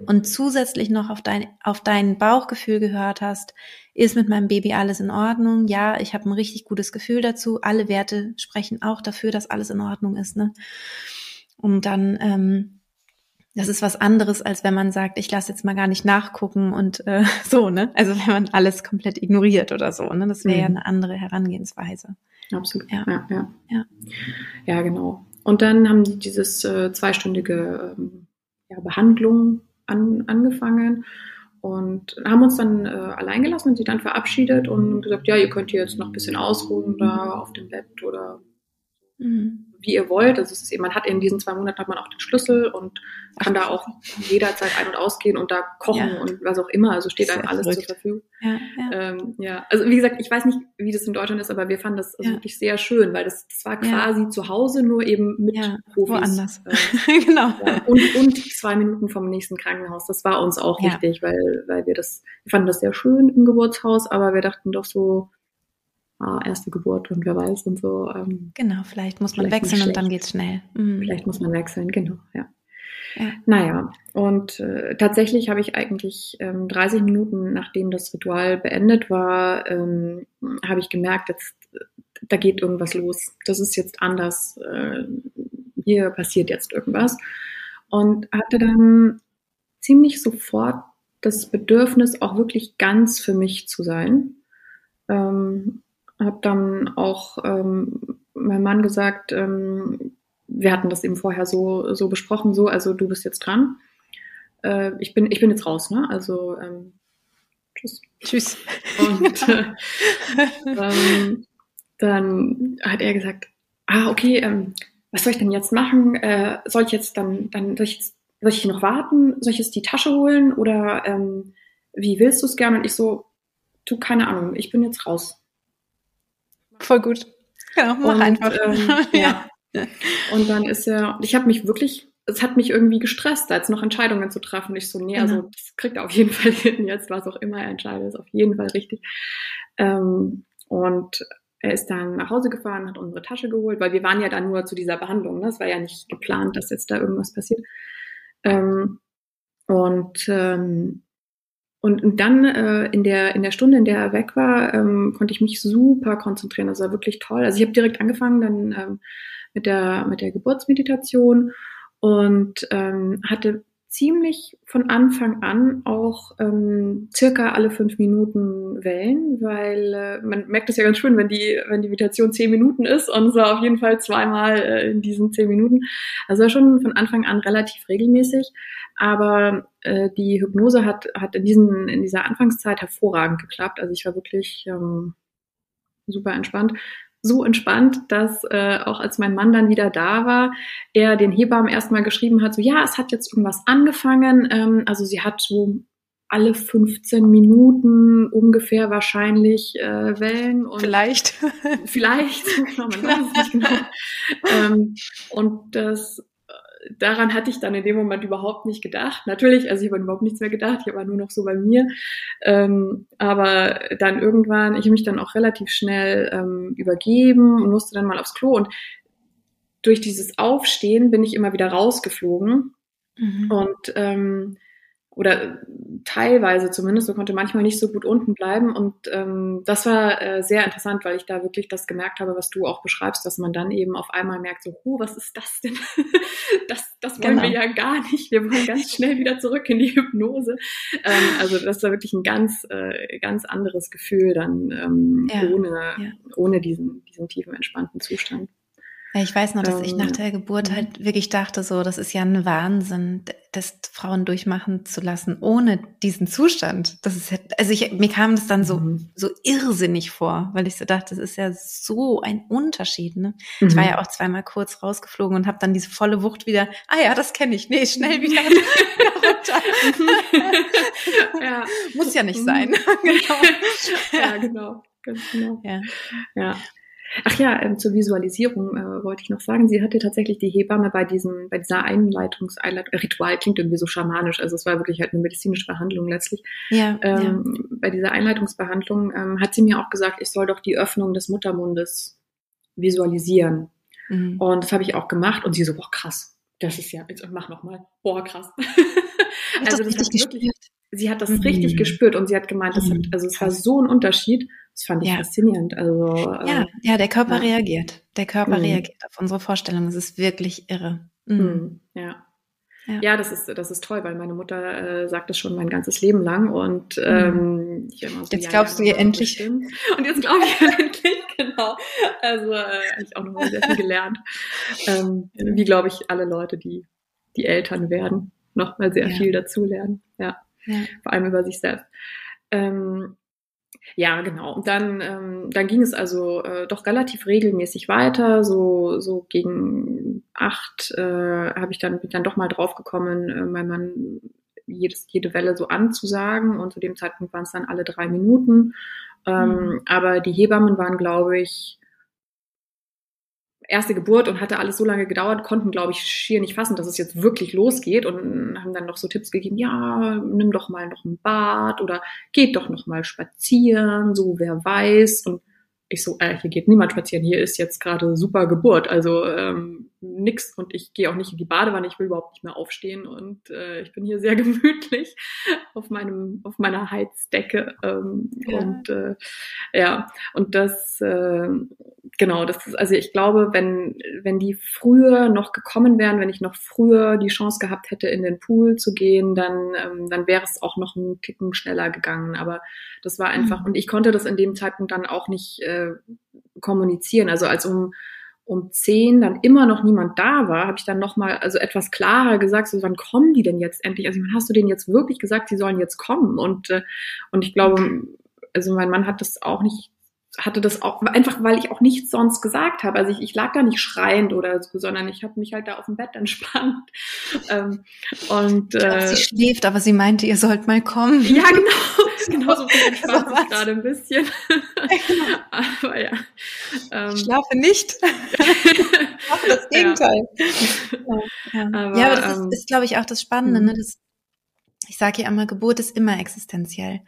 Und zusätzlich noch auf dein, auf dein Bauchgefühl gehört hast, ist mit meinem Baby alles in Ordnung? Ja, ich habe ein richtig gutes Gefühl dazu. Alle Werte sprechen auch dafür, dass alles in Ordnung ist. Ne? Und dann, ähm, das ist was anderes, als wenn man sagt, ich lasse jetzt mal gar nicht nachgucken und äh, so, ne? Also wenn man alles komplett ignoriert oder so, ne? Das wäre mhm. ja eine andere Herangehensweise. Absolut. Ja, ja, ja. Ja, ja genau. Und dann haben die dieses äh, zweistündige ähm, ja, Behandlung an, angefangen und haben uns dann äh, allein gelassen und sie dann verabschiedet und gesagt, ja, ihr könnt hier jetzt noch ein bisschen ausruhen da auf dem Bett oder mhm wie ihr wollt. Also es ist eben, man hat in diesen zwei Monaten hat man auch den Schlüssel und kann da auch jederzeit ein- und ausgehen und da kochen ja. und was auch immer. Also steht einem alles verrückt. zur Verfügung. Ja, ja. Ähm, ja, also wie gesagt, ich weiß nicht, wie das in Deutschland ist, aber wir fanden das also wirklich sehr schön, weil das, das war quasi zu Hause, nur eben mit Profis. Woanders. Äh, genau. Und, und zwei Minuten vom nächsten Krankenhaus. Das war uns auch wichtig, weil, weil wir das, wir fanden das sehr schön im Geburtshaus, aber wir dachten doch so, ah, erste Geburt und wer weiß und so. Ähm, genau, vielleicht muss man vielleicht wechseln und dann geht's schnell. Mhm. Vielleicht muss man wechseln, genau, ja. ja. Naja, und äh, tatsächlich habe ich eigentlich ähm, 30 Minuten, nachdem das Ritual beendet war, ähm, habe ich gemerkt, jetzt, da geht irgendwas los. Das ist jetzt anders. Äh, hier passiert jetzt irgendwas. Und hatte dann ziemlich sofort das Bedürfnis, auch wirklich ganz für mich zu sein. Ähm, habe dann auch ähm, meinem Mann gesagt, ähm, wir hatten das eben vorher so, so besprochen, so, also du bist jetzt dran. Äh, ich, bin, ich bin jetzt raus, ne? Also ähm, Tschüss. Tschüss. Und äh, ähm, dann hat er gesagt, ah, okay, ähm, was soll ich denn jetzt machen? Äh, soll ich jetzt dann, dann soll ich, jetzt, soll ich noch warten? Soll ich jetzt die Tasche holen? Oder ähm, wie willst du es gerne? Und ich so, du, keine Ahnung, ich bin jetzt raus. Voll gut. Ja, mach und, einfach. Ähm, ja. Und dann ist er, ich habe mich wirklich, es hat mich irgendwie gestresst, da jetzt noch Entscheidungen zu treffen. Ich so, nee, also mhm. das kriegt er auf jeden Fall hin jetzt, was auch immer er entscheidet, ist auf jeden Fall richtig. Ähm, und er ist dann nach Hause gefahren, hat unsere Tasche geholt, weil wir waren ja dann nur zu dieser Behandlung. Ne? Es war ja nicht geplant, dass jetzt da irgendwas passiert. Ähm, und, ähm, und, und dann äh, in, der, in der Stunde, in der er weg war, ähm, konnte ich mich super konzentrieren. Das war wirklich toll. Also ich habe direkt angefangen dann ähm, mit, der, mit der Geburtsmeditation und ähm, hatte ziemlich von Anfang an auch ähm, circa alle fünf Minuten Wellen, weil äh, man merkt es ja ganz schön, wenn die, wenn die Meditation zehn Minuten ist und so auf jeden Fall zweimal äh, in diesen zehn Minuten. Also schon von Anfang an relativ regelmäßig. Aber äh, die Hypnose hat, hat in, diesen, in dieser Anfangszeit hervorragend geklappt. Also ich war wirklich ähm, super entspannt so entspannt, dass äh, auch als mein Mann dann wieder da war, er den Hebammen erstmal geschrieben hat, so ja, es hat jetzt irgendwas angefangen. Ähm, also sie hat so alle 15 Minuten ungefähr wahrscheinlich äh, Wellen. Und vielleicht. Vielleicht, man weiß es nicht genau. ähm, und das daran hatte ich dann in dem Moment überhaupt nicht gedacht. Natürlich, also ich habe überhaupt nichts mehr gedacht, ich war nur noch so bei mir. Ähm, aber dann irgendwann, ich habe mich dann auch relativ schnell ähm, übergeben und musste dann mal aufs Klo. Und durch dieses Aufstehen bin ich immer wieder rausgeflogen. Mhm. Und ähm, oder teilweise zumindest, so konnte manchmal nicht so gut unten bleiben. Und ähm, das war äh, sehr interessant, weil ich da wirklich das gemerkt habe, was du auch beschreibst, dass man dann eben auf einmal merkt, so, oh, was ist das denn? das, das wollen genau. wir ja gar nicht. Wir wollen ganz schnell wieder zurück in die Hypnose. Ähm, also das war wirklich ein ganz, äh, ganz anderes Gefühl dann ähm, ja. ohne, ja. ohne diesen, diesen tiefen, entspannten Zustand. Ich weiß noch, dass ich nach ähm, der Geburt mhm. halt wirklich dachte, so, das ist ja ein Wahnsinn, das Frauen durchmachen zu lassen, ohne diesen Zustand. Das ist ja, also ich, mir kam das dann so, mhm. so irrsinnig vor, weil ich so dachte, das ist ja so ein Unterschied, ne? Mhm. Ich war mhm. ja auch zweimal kurz rausgeflogen und habe dann diese volle Wucht wieder, ah ja, das kenne ich, nee, schnell wieder runter. ja. Muss ja nicht sein. genau. Ja, genau. Ganz genau. Ja. ja. Ach ja, ähm, zur Visualisierung äh, wollte ich noch sagen, sie hatte tatsächlich die Hebamme bei diesem, bei dieser Einleitungs Einleit Ritual klingt irgendwie so schamanisch, also es war wirklich halt eine medizinische Behandlung letztlich. Ja, ähm, ja. Bei dieser Einleitungsbehandlung ähm, hat sie mir auch gesagt, ich soll doch die Öffnung des Muttermundes visualisieren. Mhm. Und das habe ich auch gemacht und sie so, boah, krass, das ist ja, jetzt mach noch mal, boah, krass. also das, hat wirklich, sie hat das mhm. richtig gespürt und sie hat gemeint, das hat, mhm. also es war so ein Unterschied. Das fand ich ja. faszinierend. Also, ja, äh, ja, der Körper ja. reagiert. Der Körper mhm. reagiert auf unsere Vorstellung. Es ist wirklich irre. Mhm. mhm. Ja. Ja. ja, das ist das ist toll, weil meine Mutter äh, sagt das schon mein ganzes Leben lang und mhm. ähm, ich immer so, jetzt glaubst du ihr endlich bestimmt. und jetzt glaube ich ihr endlich genau. Also äh, habe ich auch noch mal sehr viel gelernt. Ähm, wie glaube ich alle Leute, die die Eltern werden, noch mal sehr viel dazulernen. Ja, vor allem über sich selbst. Ähm, ja, genau. Und dann, ähm, dann ging es also äh, doch relativ regelmäßig weiter. So, so gegen acht äh, habe ich dann, bin ich dann doch mal draufgekommen, äh, mein Mann jedes, jede Welle so anzusagen. Und zu dem Zeitpunkt waren es dann alle drei Minuten. Ähm, mhm. Aber die Hebammen waren, glaube ich, erste Geburt und hatte alles so lange gedauert, konnten, glaube ich, schier nicht fassen, dass es jetzt wirklich losgeht und haben dann noch so Tipps gegeben, ja, nimm doch mal noch ein Bad oder geht doch noch mal spazieren, so wer weiß. Und ich so, äh, hier geht niemand spazieren, hier ist jetzt gerade super Geburt, also ähm, nix und ich gehe auch nicht in die Badewanne, ich will überhaupt nicht mehr aufstehen und äh, ich bin hier sehr gemütlich auf meinem auf meiner Heizdecke ähm, ja. und äh, ja und das äh, genau das ist, also ich glaube wenn wenn die früher noch gekommen wären wenn ich noch früher die Chance gehabt hätte in den Pool zu gehen dann ähm, dann wäre es auch noch einen Ticken schneller gegangen aber das war einfach mhm. und ich konnte das in dem Zeitpunkt dann auch nicht äh, kommunizieren also als um um zehn dann immer noch niemand da war, habe ich dann nochmal also etwas klarer gesagt, so wann kommen die denn jetzt endlich? Also wann hast du denen jetzt wirklich gesagt, sie sollen jetzt kommen? Und, äh, und ich glaube, also mein Mann hat das auch nicht hatte das auch einfach, weil ich auch nichts sonst gesagt habe. Also ich, ich lag da nicht schreiend oder so, sondern ich habe mich halt da auf dem Bett entspannt. Ähm, und äh, sie schläft, aber sie meinte, ihr sollt mal kommen. Ja, genau. genau so viel entspannt also, gerade ein bisschen. aber ja. Ähm, ich schlafe nicht. ich mache das Gegenteil. Ja, ja. Aber, ja, aber das ist, ähm, ist glaube ich, auch das Spannende. Ne? Mhm. Das ich sage ja immer, Geburt ist immer existenziell.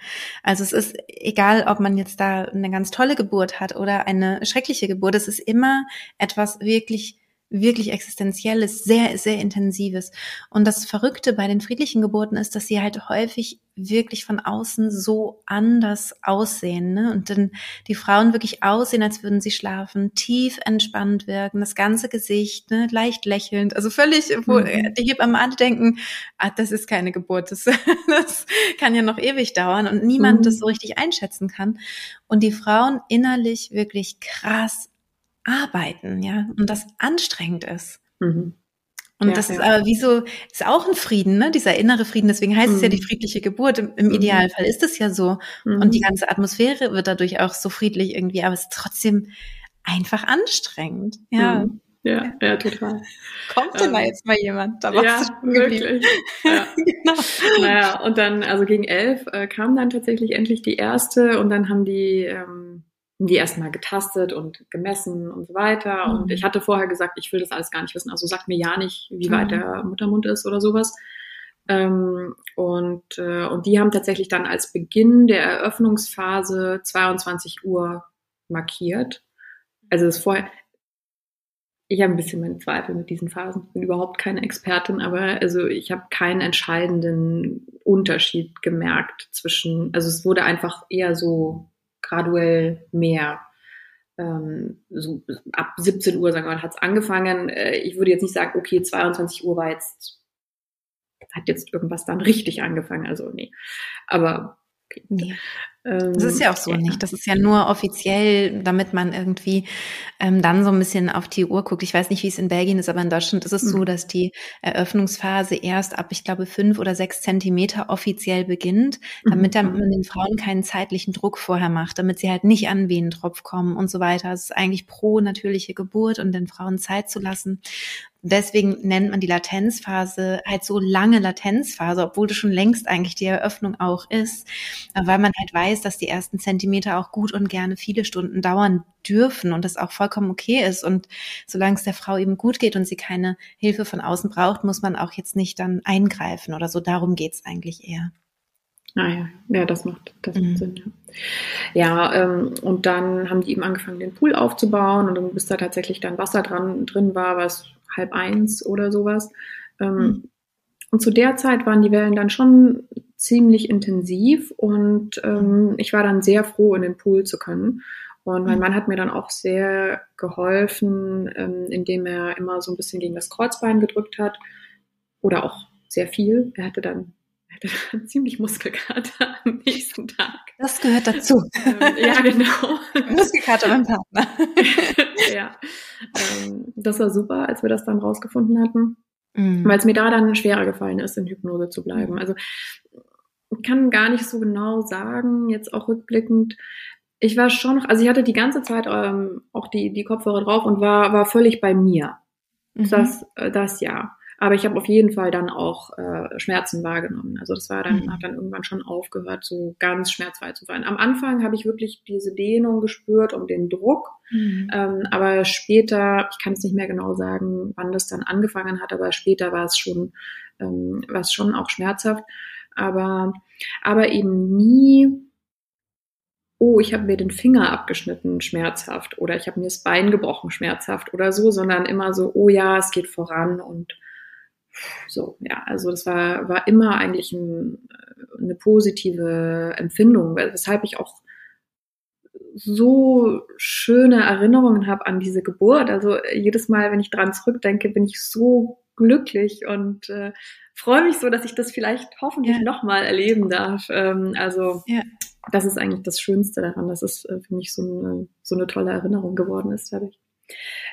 Also es ist egal, ob man jetzt da eine ganz tolle Geburt hat oder eine schreckliche Geburt, es ist immer etwas wirklich wirklich existenzielles, sehr, sehr intensives. Und das Verrückte bei den friedlichen Geburten ist, dass sie halt häufig wirklich von außen so anders aussehen. Ne? Und dann die Frauen wirklich aussehen, als würden sie schlafen, tief entspannt wirken, das ganze Gesicht, ne? leicht lächelnd. Also völlig, wo mhm. die Hebammen alle denken, ah, das ist keine Geburt, das, das kann ja noch ewig dauern und niemand mhm. das so richtig einschätzen kann. Und die Frauen innerlich wirklich krass arbeiten, ja, und das anstrengend ist. Mhm. Und ja, das ist aber wie so, ist auch ein Frieden, ne? dieser innere Frieden. Deswegen heißt mhm. es ja die mhm. friedliche Geburt. Im, im mhm. Idealfall ist es ja so. Mhm. Und die ganze Atmosphäre wird dadurch auch so friedlich irgendwie, aber es ist trotzdem einfach anstrengend. Ja. Mhm. Ja, ja, total. Kommt denn ähm, da jetzt mal jemand? Da ja, wirklich. Ja. genau. Naja, und dann, also gegen elf äh, kam dann tatsächlich endlich die erste und dann haben die ähm, die erstmal getastet und gemessen und so weiter. Mhm. Und ich hatte vorher gesagt, ich will das alles gar nicht wissen. Also sagt mir ja nicht, wie weit mhm. der Muttermund ist oder sowas. Ähm, und, äh, und die haben tatsächlich dann als Beginn der Eröffnungsphase 22 Uhr markiert. Also das vorher, ich habe ein bisschen meine Zweifel mit diesen Phasen. Ich bin überhaupt keine Expertin, aber also ich habe keinen entscheidenden Unterschied gemerkt zwischen, also es wurde einfach eher so graduell mehr. Ähm, so ab 17 Uhr, sagen wir mal, hat es angefangen. Äh, ich würde jetzt nicht sagen, okay, 22 Uhr war jetzt, hat jetzt irgendwas dann richtig angefangen. Also nee. Aber okay. Nee. Das ist ja auch so ja. nicht. Das ist ja nur offiziell, damit man irgendwie ähm, dann so ein bisschen auf die Uhr guckt. Ich weiß nicht, wie es in Belgien ist, aber in Deutschland ist es mhm. so, dass die Eröffnungsphase erst ab, ich glaube, fünf oder sechs Zentimeter offiziell beginnt, damit mhm. dann man den Frauen keinen zeitlichen Druck vorher macht, damit sie halt nicht an Venentropf kommen und so weiter. Es ist eigentlich pro natürliche Geburt und den Frauen Zeit zu lassen. Deswegen nennt man die Latenzphase halt so lange Latenzphase, obwohl das schon längst eigentlich die Eröffnung auch ist, weil man halt weiß, dass die ersten Zentimeter auch gut und gerne viele Stunden dauern dürfen und das auch vollkommen okay ist. Und solange es der Frau eben gut geht und sie keine Hilfe von außen braucht, muss man auch jetzt nicht dann eingreifen oder so. Darum geht's eigentlich eher. Ah ja, ja, das macht, das macht mhm. Sinn, ja. Ja, ähm, und dann haben die eben angefangen, den Pool aufzubauen und dann, bis da tatsächlich dann Wasser dran, drin war, was halb eins oder sowas. Mhm. Und zu der Zeit waren die Wellen dann schon ziemlich intensiv und ähm, ich war dann sehr froh, in den Pool zu können. Und mein mhm. Mann hat mir dann auch sehr geholfen, ähm, indem er immer so ein bisschen gegen das Kreuzbein gedrückt hat oder auch sehr viel. Er hatte dann, hatte dann ziemlich Muskelkater am nächsten Tag. Das gehört dazu. Ähm, ja, genau. Muskelkater beim Partner. ja, ähm, das war super, als wir das dann rausgefunden hatten. Mhm. Weil es mir da dann schwerer gefallen ist, in Hypnose zu bleiben. Mhm. Also ich kann gar nicht so genau sagen, jetzt auch rückblickend. Ich war schon noch, also ich hatte die ganze Zeit ähm, auch die, die Kopfhörer drauf und war, war völlig bei mir. Mhm. Das, äh, das ja. Aber ich habe auf jeden Fall dann auch äh, Schmerzen wahrgenommen. Also das war dann, mhm. hat dann irgendwann schon aufgehört, so ganz schmerzfrei zu sein. Am Anfang habe ich wirklich diese Dehnung gespürt und den Druck. Mhm. Ähm, aber später, ich kann es nicht mehr genau sagen, wann das dann angefangen hat, aber später war es schon, ähm, war es schon auch schmerzhaft. Aber, aber eben nie oh, ich habe mir den Finger abgeschnitten, schmerzhaft, oder ich habe mir das Bein gebrochen, schmerzhaft oder so, sondern immer so, oh ja, es geht voran und so, ja, also das war, war immer eigentlich ein, eine positive Empfindung, weshalb ich auch so schöne Erinnerungen habe an diese Geburt. Also jedes Mal, wenn ich dran zurückdenke, bin ich so glücklich und äh, freue mich so, dass ich das vielleicht hoffentlich ja. nochmal erleben darf. Ähm, also ja. das ist eigentlich das Schönste daran, dass es äh, für mich so eine, so eine tolle Erinnerung geworden ist, dadurch.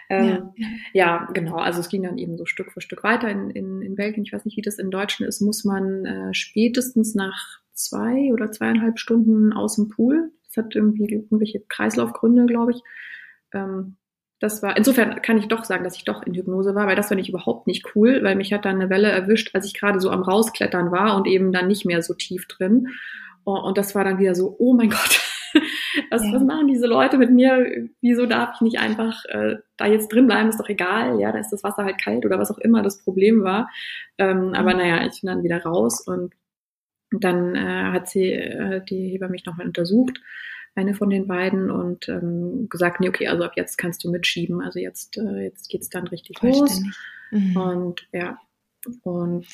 Ähm, ja. ja. genau. Also es ging dann eben so Stück für Stück weiter in, in, in Belgien. Ich weiß nicht, wie das in Deutschland ist, muss man äh, spätestens nach zwei oder zweieinhalb Stunden aus dem Pool. Das hat irgendwie irgendwelche Kreislaufgründe, glaube ich. Ähm, das war, insofern kann ich doch sagen, dass ich doch in Hypnose war, weil das fand ich überhaupt nicht cool, weil mich hat dann eine Welle erwischt, als ich gerade so am Rausklettern war und eben dann nicht mehr so tief drin. Und das war dann wieder so, oh mein Gott, was, ja. was machen diese Leute mit mir? Wieso darf ich nicht einfach äh, da jetzt drin bleiben? Ist doch egal, ja, da ist das Wasser halt kalt oder was auch immer das Problem war. Ähm, mhm. Aber naja, ich bin dann wieder raus und dann äh, hat sie, äh, die Heber mich nochmal untersucht, eine von den beiden, und ähm, gesagt, nee, okay, also ab jetzt kannst du mitschieben. Also jetzt, äh, jetzt geht's dann richtig los. Mhm. Und ja, und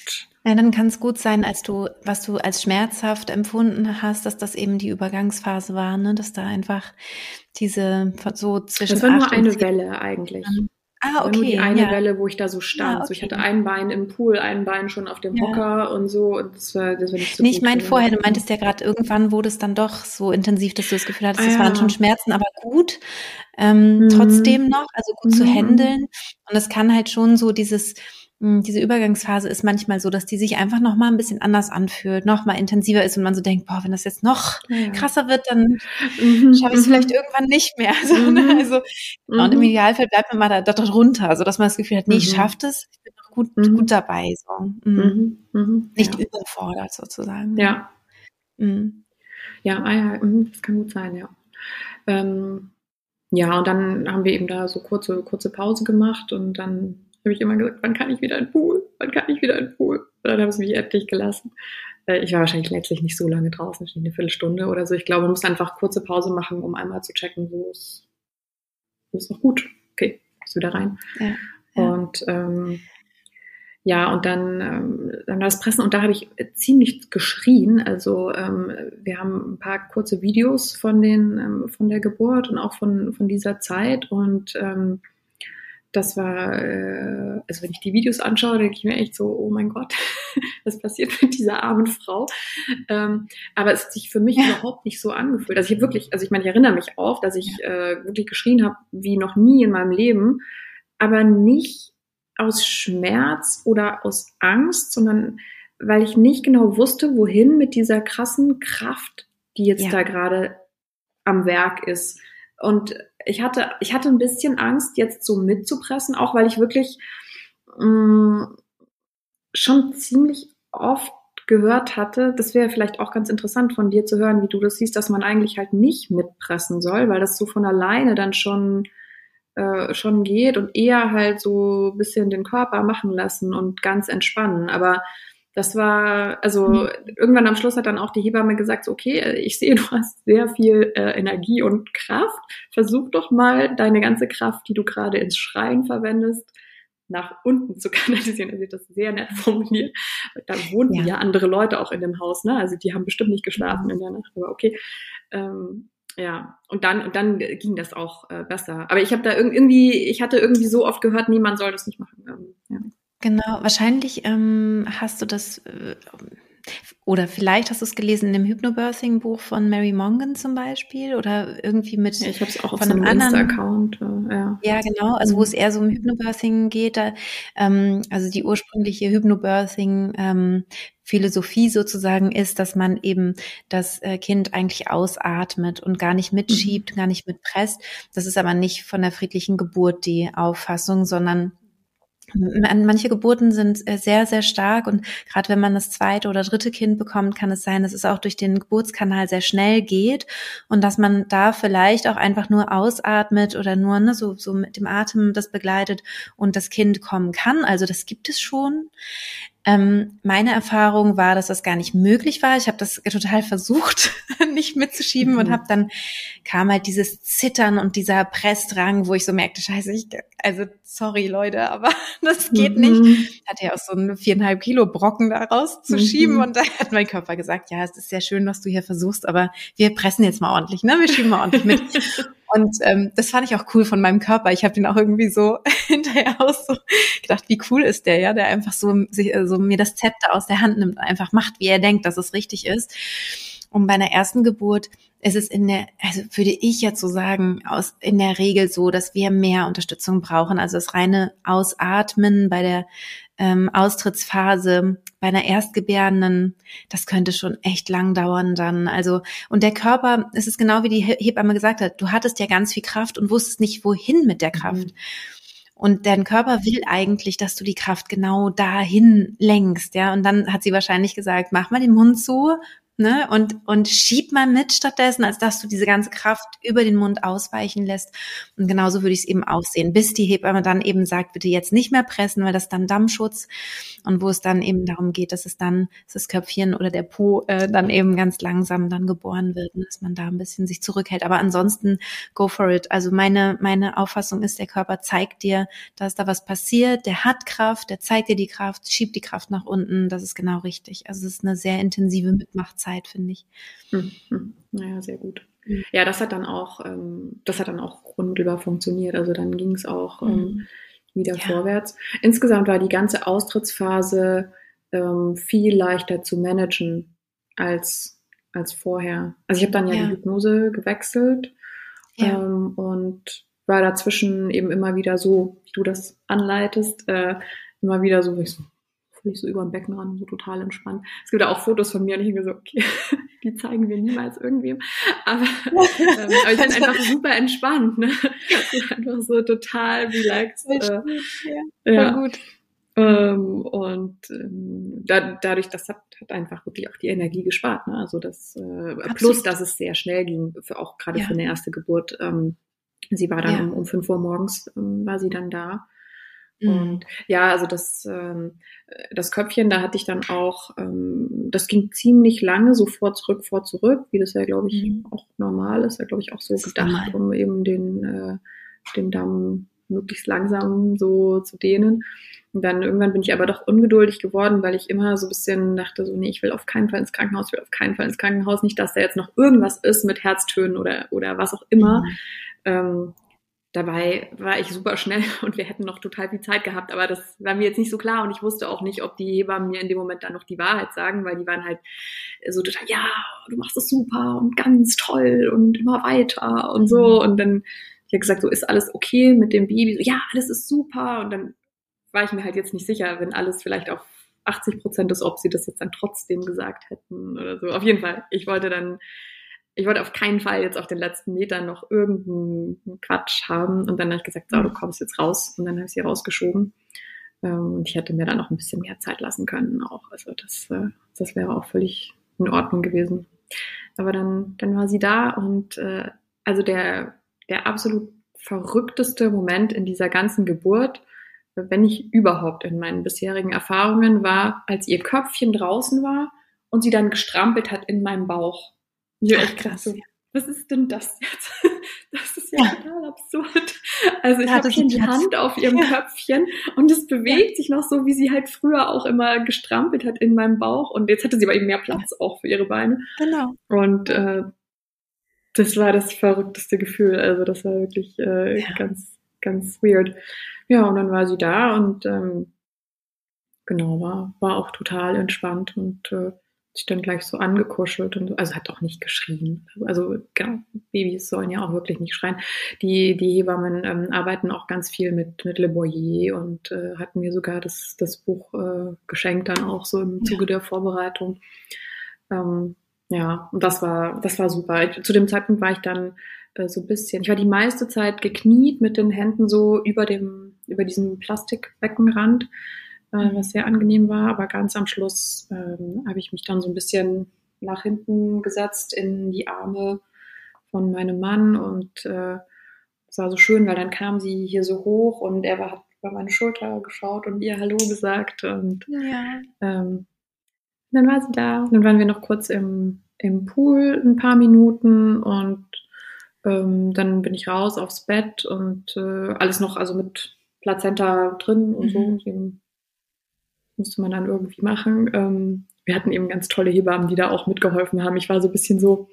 ja, dann kann es gut sein, als du, was du als schmerzhaft empfunden hast, dass das eben die Übergangsphase war, ne? dass da einfach diese so zwischen. Das war nur eine Welle eigentlich. Ah, okay. Nur die eine ja. Welle, wo ich da so stand. Ja, okay. so, ich hatte ein Bein im Pool, ein Bein schon auf dem ja. Hocker und so. Und das war, das war nicht so nee, ich meine vorher, du meintest ja gerade, irgendwann wurde es dann doch so intensiv, dass du das Gefühl hattest, ah, das waren schon Schmerzen, aber gut. Ähm, mhm. Trotzdem noch, also gut mhm. zu handeln. Und es kann halt schon so dieses, diese Übergangsphase ist manchmal so, dass die sich einfach noch mal ein bisschen anders anfühlt, noch mal intensiver ist und man so denkt, boah, wenn das jetzt noch ja. krasser wird, dann mhm. schaffe ich es vielleicht irgendwann nicht mehr. Also, mhm. ne? also mhm. und im mhm. Idealfall bleibt man mal da, da drunter, also dass man das Gefühl hat, nee, ich mhm. schaffe das, ich bin noch gut, mhm. gut dabei, so. Nicht ja. überfordert sozusagen. Ja. Ja, ah, ja, das kann gut sein, ja. Ähm, ja, und dann haben wir eben da so kurze, kurze Pause gemacht und dann habe ich immer gesagt, wann kann ich wieder in den Pool? Wann kann ich wieder in den Pool? Und dann haben sie mich endlich gelassen. Äh, ich war wahrscheinlich letztlich nicht so lange draußen, eine Viertelstunde oder so. Ich glaube, man muss einfach kurze Pause machen, um einmal zu checken, wo es ist noch gut. Okay, ist wieder rein. Ja, ja. Und ähm, ja, und dann, ähm, dann das Pressen und da habe ich ziemlich geschrien. Also ähm, wir haben ein paar kurze Videos von den ähm, von der Geburt und auch von von dieser Zeit und ähm, das war, äh, also wenn ich die Videos anschaue, denke ich mir echt so, oh mein Gott, was passiert mit dieser armen Frau? Ähm, aber es hat sich für mich ja. überhaupt nicht so angefühlt. Also ich habe wirklich, also ich meine, ich erinnere mich auch, dass ich äh, wirklich geschrien habe wie noch nie in meinem Leben, aber nicht aus Schmerz oder aus Angst, sondern weil ich nicht genau wusste, wohin mit dieser krassen Kraft, die jetzt ja. da gerade am Werk ist. Und ich hatte, ich hatte ein bisschen Angst, jetzt so mitzupressen, auch weil ich wirklich mh, mm, schon ziemlich oft gehört hatte, das wäre vielleicht auch ganz interessant von dir zu hören, wie du das siehst, dass man eigentlich halt nicht mitpressen soll, weil das so von alleine dann schon äh, schon geht und eher halt so bisschen den Körper machen lassen und ganz entspannen. Aber das war, also mhm. irgendwann am Schluss hat dann auch die Hebamme gesagt, so, okay, ich sehe, du hast sehr viel äh, Energie und Kraft. Versuch doch mal deine ganze Kraft, die du gerade ins Schreien verwendest, nach unten zu kanalisieren. Also das sehr nett formuliert. Da wohnten ja. ja. andere Leute auch in dem Haus, ne? Also die haben bestimmt nicht geschlafen in der Nacht, aber okay. Ähm, ja, und dann, und dann ging das auch äh, besser. Aber ich habe da irgendwie, ich hatte irgendwie so oft gehört, niemand soll das nicht machen. Ähm, ja. Genau, wahrscheinlich ähm, hast du das, äh, oder vielleicht hast du es gelesen in dem Hypnobirthing-Buch von Mary Mongan zum Beispiel oder irgendwie mit ja, ich hab's auch von einem anderen Insta-Account. Äh, ja. ja, genau, also wo es eher so um Hypnobirthing geht. Da, ähm, also die ursprüngliche Hypnobirthing ähm, Philosophie sozusagen ist, dass man eben das äh, Kind eigentlich ausatmet und gar nicht mitschiebt, mhm. gar nicht mitpresst. Das ist aber nicht von der friedlichen Geburt die Auffassung, sondern Manche Geburten sind äh, sehr, sehr stark und gerade wenn man das zweite oder dritte Kind bekommt, kann es sein, dass es auch durch den Geburtskanal sehr schnell geht und dass man da vielleicht auch einfach nur ausatmet oder nur ne, so, so mit dem Atem das begleitet und das Kind kommen kann. Also das gibt es schon. Ähm, meine Erfahrung war, dass das gar nicht möglich war. Ich habe das total versucht, nicht mitzuschieben mhm. und habe dann kam halt dieses Zittern und dieser Pressdrang, wo ich so merkte, scheiße, ich, also sorry Leute, aber das geht mhm. nicht. Hatte ja auch so einen viereinhalb Kilo Brocken da rauszuschieben mhm. und da hat mein Körper gesagt, ja, es ist sehr schön, was du hier versuchst, aber wir pressen jetzt mal ordentlich, ne? Wir schieben mal ordentlich mit. Und ähm, das fand ich auch cool von meinem Körper. Ich habe den auch irgendwie so hinterher aus so gedacht, wie cool ist der, ja, der einfach so, sich, so mir das Zepter aus der Hand nimmt, einfach macht, wie er denkt, dass es richtig ist. Und bei einer ersten Geburt ist es in der, also würde ich jetzt so sagen, aus, in der Regel so, dass wir mehr Unterstützung brauchen. Also das reine Ausatmen bei der ähm, Austrittsphase, bei einer Erstgebärenden, das könnte schon echt lang dauern dann. Also, und der Körper, es ist genau wie die Hebamme gesagt hat, du hattest ja ganz viel Kraft und wusstest nicht, wohin mit der Kraft. Mhm. Und dein Körper will eigentlich, dass du die Kraft genau dahin lenkst, ja. Und dann hat sie wahrscheinlich gesagt, mach mal den Mund zu ne? Und, und schieb mal mit stattdessen, als dass du diese ganze Kraft über den Mund ausweichen lässt. Und genauso würde ich es eben auch sehen, bis die Hebamme dann eben sagt, bitte jetzt nicht mehr pressen, weil das dann Dammschutz und wo es dann eben darum geht, dass es dann das Köpfchen oder der Po äh, dann eben ganz langsam dann geboren wird und dass man da ein bisschen sich zurückhält. Aber ansonsten go for it. Also meine, meine Auffassung ist, der Körper zeigt dir, dass da was passiert, der hat Kraft, der zeigt dir die Kraft, schiebt die Kraft nach unten. Das ist genau richtig. Also es ist eine sehr intensive Mitmachzeit. Zeit, finde ich. Hm, hm. Naja, sehr gut. Mhm. Ja, das hat dann auch, ähm, das hat dann auch unmittelbar funktioniert. Also dann ging es auch ähm, mhm. wieder ja. vorwärts. Insgesamt war die ganze Austrittsphase ähm, viel leichter zu managen als, als vorher. Also ich habe dann ja, ja, die Hypnose gewechselt ja. ähm, und war dazwischen eben immer wieder so, wie du das anleitest, äh, immer wieder so, ich so, völlig so über dem Becken ran, so total entspannt. Es gibt auch Fotos von mir und ich denke so, okay, die zeigen wir niemals irgendwem. Aber, ähm, aber ich bin einfach super entspannt, ne? einfach so total relaxed. Äh, ja, ja. gut. Ähm, und ähm, da, dadurch, das hat, hat einfach wirklich auch die Energie gespart. Ne? Also das äh, plus, dass es sehr schnell ging, für, auch gerade ja. für eine erste Geburt. Ähm, sie war dann ja. um, um fünf Uhr morgens, ähm, war sie dann da. Mhm. Und ja, also das, ähm, das Köpfchen, da hatte ich dann auch, ähm, das ging ziemlich lange, so vor, zurück, vor, zurück, wie das ja, glaube ich, mhm. auch normal ist, ja, glaube ich, auch so gedacht, um eben den, äh, den Damm möglichst langsam so zu dehnen. Und dann irgendwann bin ich aber doch ungeduldig geworden, weil ich immer so ein bisschen dachte, so, nee, ich will auf keinen Fall ins Krankenhaus, ich will auf keinen Fall ins Krankenhaus, nicht, dass da jetzt noch irgendwas ist mit Herztönen oder, oder was auch immer. Mhm. Ähm, Dabei war ich super schnell und wir hätten noch total viel Zeit gehabt, aber das war mir jetzt nicht so klar und ich wusste auch nicht, ob die Hebammen mir in dem Moment dann noch die Wahrheit sagen, weil die waren halt so total, ja, du machst es super und ganz toll und immer weiter und so mhm. und dann ich habe gesagt, so ist alles okay mit dem Baby, so, ja, alles ist super und dann war ich mir halt jetzt nicht sicher, wenn alles vielleicht auf 80 Prozent ist, ob sie das jetzt dann trotzdem gesagt hätten oder so. Auf jeden Fall, ich wollte dann ich wollte auf keinen Fall jetzt auf den letzten Metern noch irgendeinen Quatsch haben. Und dann habe ich gesagt, so, du mhm. kommst jetzt raus. Und dann habe ich sie rausgeschoben. Ähm, und ich hätte mir dann noch ein bisschen mehr Zeit lassen können auch. Also das, äh, das wäre auch völlig in Ordnung gewesen. Aber dann, dann war sie da und äh, also der, der absolut verrückteste Moment in dieser ganzen Geburt, wenn ich überhaupt in meinen bisherigen Erfahrungen war, als ihr Köpfchen draußen war und sie dann gestrampelt hat in meinem Bauch. Ja, echt krass. Was ist denn das jetzt? Das ist ja, ja. total absurd. Also ich ja, habe hier die Hand auf ihrem ja. Köpfchen und es bewegt sich noch so, wie sie halt früher auch immer gestrampelt hat in meinem Bauch. Und jetzt hatte sie aber eben mehr Platz auch für ihre Beine. Genau. Und äh, das war das verrückteste Gefühl. Also das war wirklich äh, ganz, ganz weird. Ja, und dann war sie da und ähm, genau, war, war auch total entspannt und äh, sich dann gleich so angekuschelt und also hat auch nicht geschrien. Also genau, Babys sollen ja auch wirklich nicht schreien. Die, die Hebammen ähm, arbeiten auch ganz viel mit, mit Le Boyer und äh, hatten mir sogar das, das Buch äh, geschenkt dann auch so im Zuge der Vorbereitung. Ähm, ja, und das war, das war super. Ich, zu dem Zeitpunkt war ich dann äh, so ein bisschen, ich war die meiste Zeit gekniet mit den Händen so über dem, über diesem Plastikbeckenrand äh, was sehr angenehm war. Aber ganz am Schluss ähm, habe ich mich dann so ein bisschen nach hinten gesetzt in die Arme von meinem Mann und äh, es war so schön, weil dann kam sie hier so hoch und er war, hat über meine Schulter geschaut und ihr Hallo gesagt und ja. ähm, dann war sie da. Dann waren wir noch kurz im, im Pool ein paar Minuten und ähm, dann bin ich raus aufs Bett und äh, alles noch also mit Plazenta drin und mhm. so musste man dann irgendwie machen. Ähm, wir hatten eben ganz tolle Hebammen, die da auch mitgeholfen haben. Ich war so ein bisschen so,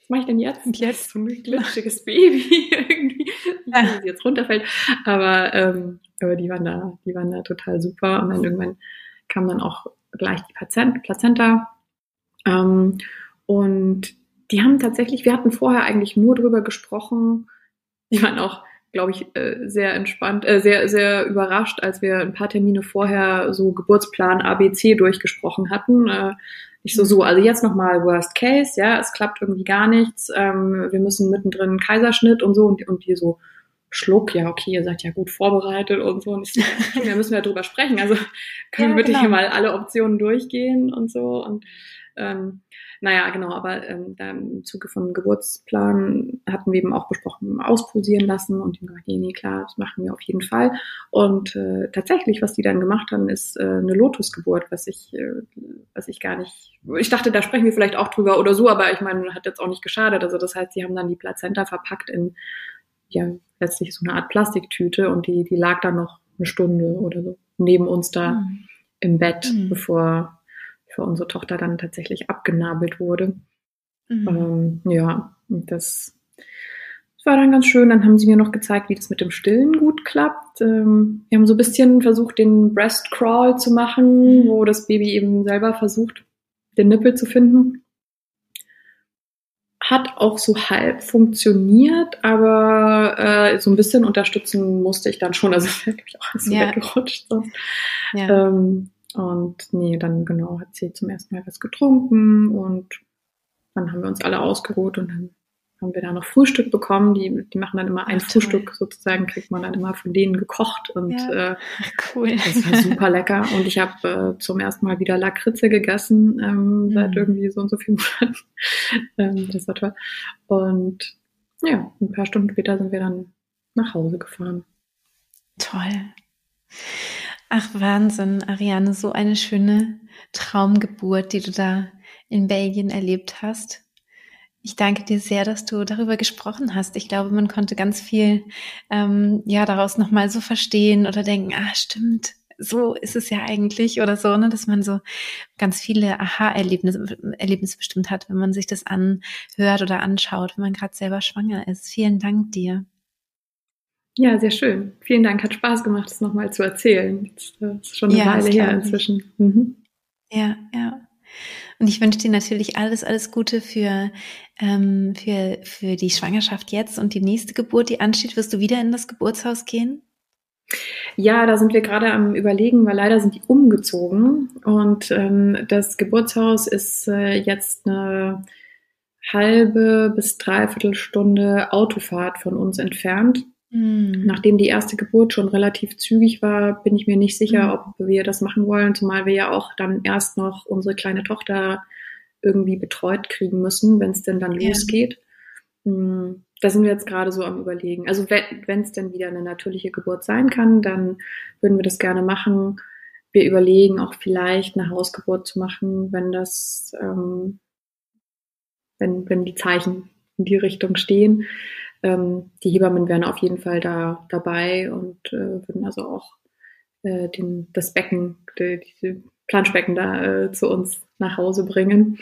was mache ich denn jetzt? Und jetzt so ein glitschiges Baby irgendwie, ja. jetzt runterfällt. Aber, ähm, aber die waren da, die waren da total super. Und dann irgendwann kam dann auch gleich die Plazenta. Ähm, und die haben tatsächlich, wir hatten vorher eigentlich nur drüber gesprochen, die waren auch, glaube ich, äh, sehr entspannt, äh, sehr, sehr überrascht, als wir ein paar Termine vorher so Geburtsplan ABC durchgesprochen hatten. Äh, ich so, so, also jetzt nochmal Worst Case, ja, es klappt irgendwie gar nichts, ähm, wir müssen mittendrin Kaiserschnitt und so und, und die so, Schluck, ja, okay, ihr seid ja gut vorbereitet und so. Und ich so, da müssen wir drüber sprechen. Also können ja, wir bitte genau. hier mal alle Optionen durchgehen und so. Und ähm, naja, genau, aber ähm, da im Zuge von Geburtsplan hatten wir eben auch besprochen, auspulsieren lassen und die gesagt, nee, nee, klar, das machen wir auf jeden Fall. Und äh, tatsächlich, was die dann gemacht haben, ist äh, eine Lotusgeburt, was ich, äh, was ich gar nicht, ich dachte, da sprechen wir vielleicht auch drüber oder so, aber ich meine, hat jetzt auch nicht geschadet. Also das heißt, sie haben dann die Plazenta verpackt in ja letztlich so eine Art Plastiktüte und die, die lag dann noch eine Stunde oder so neben uns da mhm. im Bett, mhm. bevor für unsere Tochter dann tatsächlich abgenabelt wurde. Mhm. Ähm, ja, das, das war dann ganz schön. Dann haben sie mir noch gezeigt, wie das mit dem Stillen gut klappt. Ähm, wir haben so ein bisschen versucht, den Breast Crawl zu machen, wo das Baby eben selber versucht, den Nippel zu finden. Hat auch so halb funktioniert, aber äh, so ein bisschen unterstützen musste ich dann schon. Also ist wirklich auch so ja. weggerutscht. So. Ja. Ähm, und nee, dann genau hat sie zum ersten Mal was getrunken und dann haben wir uns alle ausgeruht und dann haben wir da noch Frühstück bekommen. Die, die machen dann immer ein Ach, Frühstück sozusagen, kriegt man dann immer von denen gekocht und ja, äh, cool. das war super lecker. Und ich habe äh, zum ersten Mal wieder Lakritze gegessen ähm, mhm. seit irgendwie so und so vielen Monaten. ähm, das war toll. Und ja, ein paar Stunden später sind wir dann nach Hause gefahren. Toll. Ach, Wahnsinn, Ariane, so eine schöne Traumgeburt, die du da in Belgien erlebt hast. Ich danke dir sehr, dass du darüber gesprochen hast. Ich glaube, man konnte ganz viel ähm, ja daraus nochmal so verstehen oder denken, ah, stimmt, so ist es ja eigentlich oder so, ne, dass man so ganz viele Aha-Erlebnisse Erlebnisse bestimmt hat, wenn man sich das anhört oder anschaut, wenn man gerade selber schwanger ist. Vielen Dank dir. Ja, sehr schön. Vielen Dank. Hat Spaß gemacht, das nochmal zu erzählen. Das ist schon eine ja, Weile her inzwischen. Mhm. Ja, ja. Und ich wünsche dir natürlich alles, alles Gute für, ähm, für, für die Schwangerschaft jetzt und die nächste Geburt, die ansteht. Wirst du wieder in das Geburtshaus gehen? Ja, da sind wir gerade am Überlegen, weil leider sind die umgezogen. Und ähm, das Geburtshaus ist äh, jetzt eine halbe bis dreiviertel Stunde Autofahrt von uns entfernt. Mhm. Nachdem die erste Geburt schon relativ zügig war, bin ich mir nicht sicher, mhm. ob wir das machen wollen, zumal wir ja auch dann erst noch unsere kleine Tochter irgendwie betreut kriegen müssen, wenn es denn dann ja. losgeht. Mhm. Da sind wir jetzt gerade so am Überlegen. Also wenn es denn wieder eine natürliche Geburt sein kann, dann würden wir das gerne machen. Wir überlegen auch vielleicht eine Hausgeburt zu machen, wenn das, ähm, wenn, wenn die Zeichen in die Richtung stehen. Ähm, die Hebammen wären auf jeden Fall da dabei und äh, würden also auch äh, den, das Becken, die, diese Planschbecken da äh, zu uns nach Hause bringen.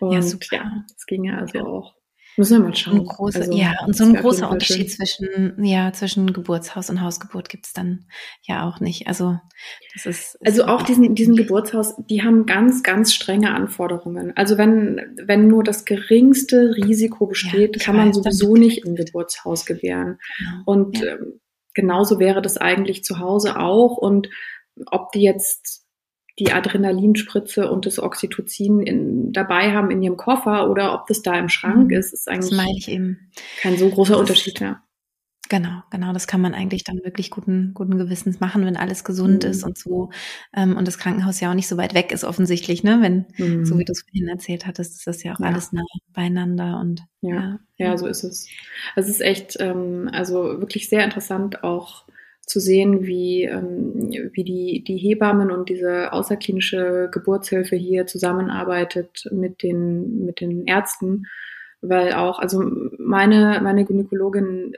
Und ja, super. ja, das ginge also ja. auch. Müssen wir mal schauen. Große, also, ja, und so ein großer Unterschied zwischen, ja, zwischen Geburtshaus und Hausgeburt gibt's dann ja auch nicht. Also, das ist. Also auch diesen, diesen Geburtshaus, die haben ganz, ganz strenge Anforderungen. Also wenn, wenn nur das geringste Risiko besteht, ja, kann man sowieso nicht im Geburtshaus gewähren. Genau. Und ja. ähm, genauso wäre das eigentlich zu Hause auch. Und ob die jetzt die Adrenalinspritze und das Oxytocin in, dabei haben in ihrem Koffer oder ob das da im Schrank mhm. ist, ist eigentlich kein so großer das, Unterschied mehr. Genau, genau. Das kann man eigentlich dann wirklich guten, guten Gewissens machen, wenn alles gesund mhm. ist und so. Ähm, und das Krankenhaus ja auch nicht so weit weg ist, offensichtlich, ne? Wenn, mhm. so wie du es vorhin erzählt hattest, ist das ja auch ja. alles nah beieinander und ja. ja. Ja, so ist es. Es ist echt, ähm, also wirklich sehr interessant auch zu sehen, wie, ähm, wie die, die Hebammen und diese außerklinische Geburtshilfe hier zusammenarbeitet mit den, mit den Ärzten, weil auch, also meine, meine Gynäkologin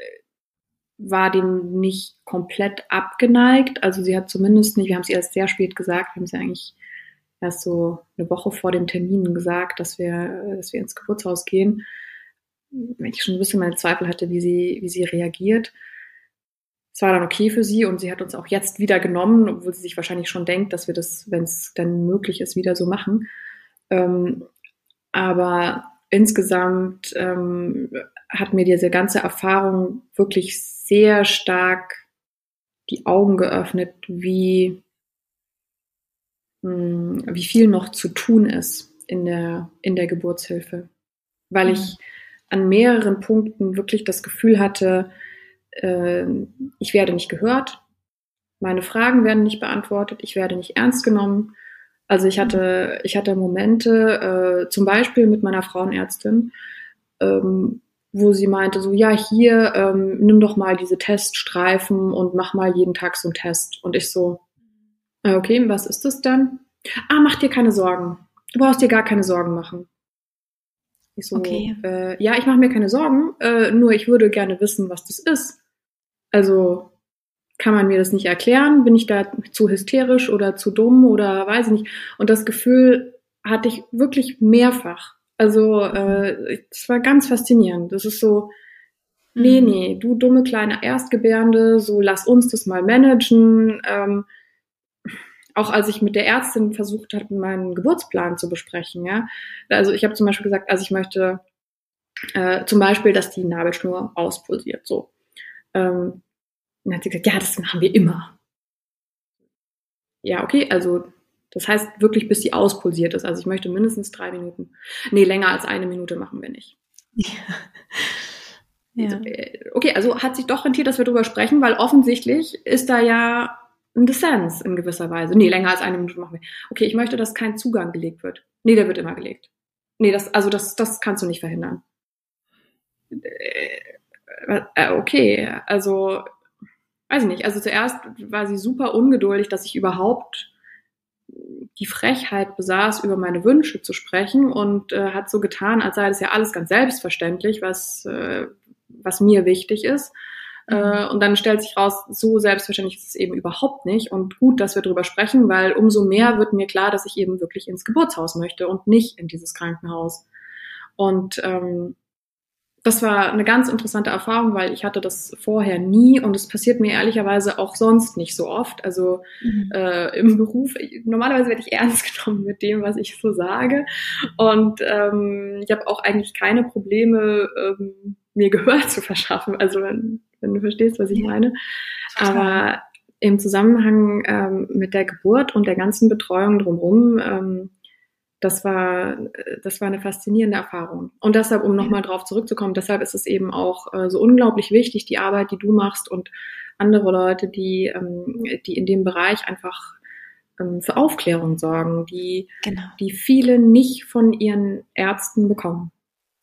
war dem nicht komplett abgeneigt, also sie hat zumindest nicht, wir haben es erst sehr spät gesagt, wir haben sie eigentlich erst so eine Woche vor dem Termin gesagt, dass wir, dass wir ins Geburtshaus gehen, wenn ich schon ein bisschen meine Zweifel hatte, wie sie, wie sie reagiert es war dann okay für sie und sie hat uns auch jetzt wieder genommen, obwohl sie sich wahrscheinlich schon denkt, dass wir das, wenn es dann möglich ist, wieder so machen. Ähm, aber insgesamt ähm, hat mir diese ganze Erfahrung wirklich sehr stark die Augen geöffnet, wie, mh, hm, wie viel noch zu tun ist in der, in der Geburtshilfe. Weil ich mhm. an mehreren Punkten wirklich das Gefühl hatte, äh, ich werde nicht gehört, meine Fragen werden nicht beantwortet, ich werde nicht ernst genommen. Also ich hatte, ich hatte Momente, äh, zum Beispiel mit meiner Frauenärztin, ähm, wo sie meinte, so ja, hier, ähm, nimm doch mal diese Teststreifen und mach mal jeden Tag so einen Test. Und ich so, äh, okay, was ist das denn? Ah, mach dir keine Sorgen. Du brauchst dir gar keine Sorgen machen. Ich so, okay. äh, ja, ich mache mir keine Sorgen, äh, nur ich würde gerne wissen, was das ist. Also kann man mir das nicht erklären? Bin ich da zu hysterisch oder zu dumm oder weiß ich nicht? Und das Gefühl hatte ich wirklich mehrfach. Also äh, es war ganz faszinierend. Das ist so, nee, mhm. nee, du dumme kleine Erstgebärende, so lass uns das mal managen. Ähm, auch als ich mit der Ärztin versucht habe, meinen Geburtsplan zu besprechen, ja. Also ich habe zum Beispiel gesagt, also ich möchte äh, zum Beispiel, dass die Nabelschnur auspulsiert, so. Ähm, dann hat sie gesagt, ja, das machen wir immer. Ja, okay, also das heißt wirklich, bis sie auspulsiert ist. Also ich möchte mindestens drei Minuten. Nee, länger als eine Minute machen wir nicht. Ja. ja. Äh, okay, also hat sich doch rentiert, dass wir drüber sprechen, weil offensichtlich ist da ja ein Dissens in gewisser Weise. Nee, länger als eine Minute machen wir. Okay, ich möchte, dass kein Zugang gelegt wird. Nee, der wird immer gelegt. Nee, das, also das, das kannst du nicht verhindern. Äh, äh, okay, also weiß ich nicht, also zuerst war sie super ungeduldig, dass ich überhaupt die Frechheit besaß, über meine Wünsche zu sprechen und äh, hat so getan, als sei das ja alles ganz selbstverständlich, was, äh, was mir wichtig ist. Mhm. Äh, und dann stellt sich raus, so selbstverständlich ist es eben überhaupt nicht. Und gut, dass wir darüber sprechen, weil umso mehr wird mir klar, dass ich eben wirklich ins Geburtshaus möchte und nicht in dieses Krankenhaus. Und ähm, das war eine ganz interessante Erfahrung, weil ich hatte das vorher nie und es passiert mir ehrlicherweise auch sonst nicht so oft. Also mhm. äh, im Beruf, normalerweise werde ich ernst genommen mit dem, was ich so sage. Und ähm, ich habe auch eigentlich keine Probleme, ähm, mir Gehör zu verschaffen. Also wenn, wenn du verstehst, was ich meine. Aber im Zusammenhang ähm, mit der Geburt und der ganzen Betreuung drumherum ähm, das war, das war eine faszinierende Erfahrung. Und deshalb, um nochmal drauf zurückzukommen, deshalb ist es eben auch äh, so unglaublich wichtig, die Arbeit, die du machst und andere Leute, die, ähm, die in dem Bereich einfach ähm, für Aufklärung sorgen, die, genau. die viele nicht von ihren Ärzten bekommen.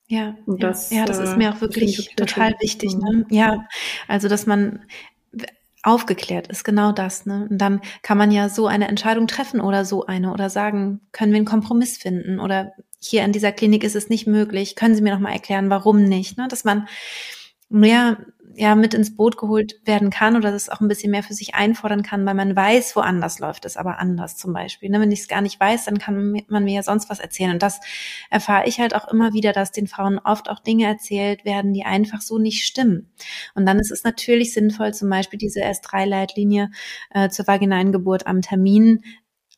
Ja, das, ja, das ist mir auch wirklich, wirklich total wichtig. Ne? Ja, also dass man aufgeklärt ist, genau das. Ne? Und dann kann man ja so eine Entscheidung treffen oder so eine oder sagen, können wir einen Kompromiss finden oder hier in dieser Klinik ist es nicht möglich, können Sie mir noch mal erklären, warum nicht? Ne? Dass man mehr ja mit ins Boot geholt werden kann oder das auch ein bisschen mehr für sich einfordern kann, weil man weiß, woanders läuft es aber anders zum Beispiel. Ne? Wenn ich es gar nicht weiß, dann kann man mir ja sonst was erzählen. Und das erfahre ich halt auch immer wieder, dass den Frauen oft auch Dinge erzählt werden, die einfach so nicht stimmen. Und dann ist es natürlich sinnvoll, zum Beispiel diese S3-Leitlinie äh, zur vaginalen Geburt am Termin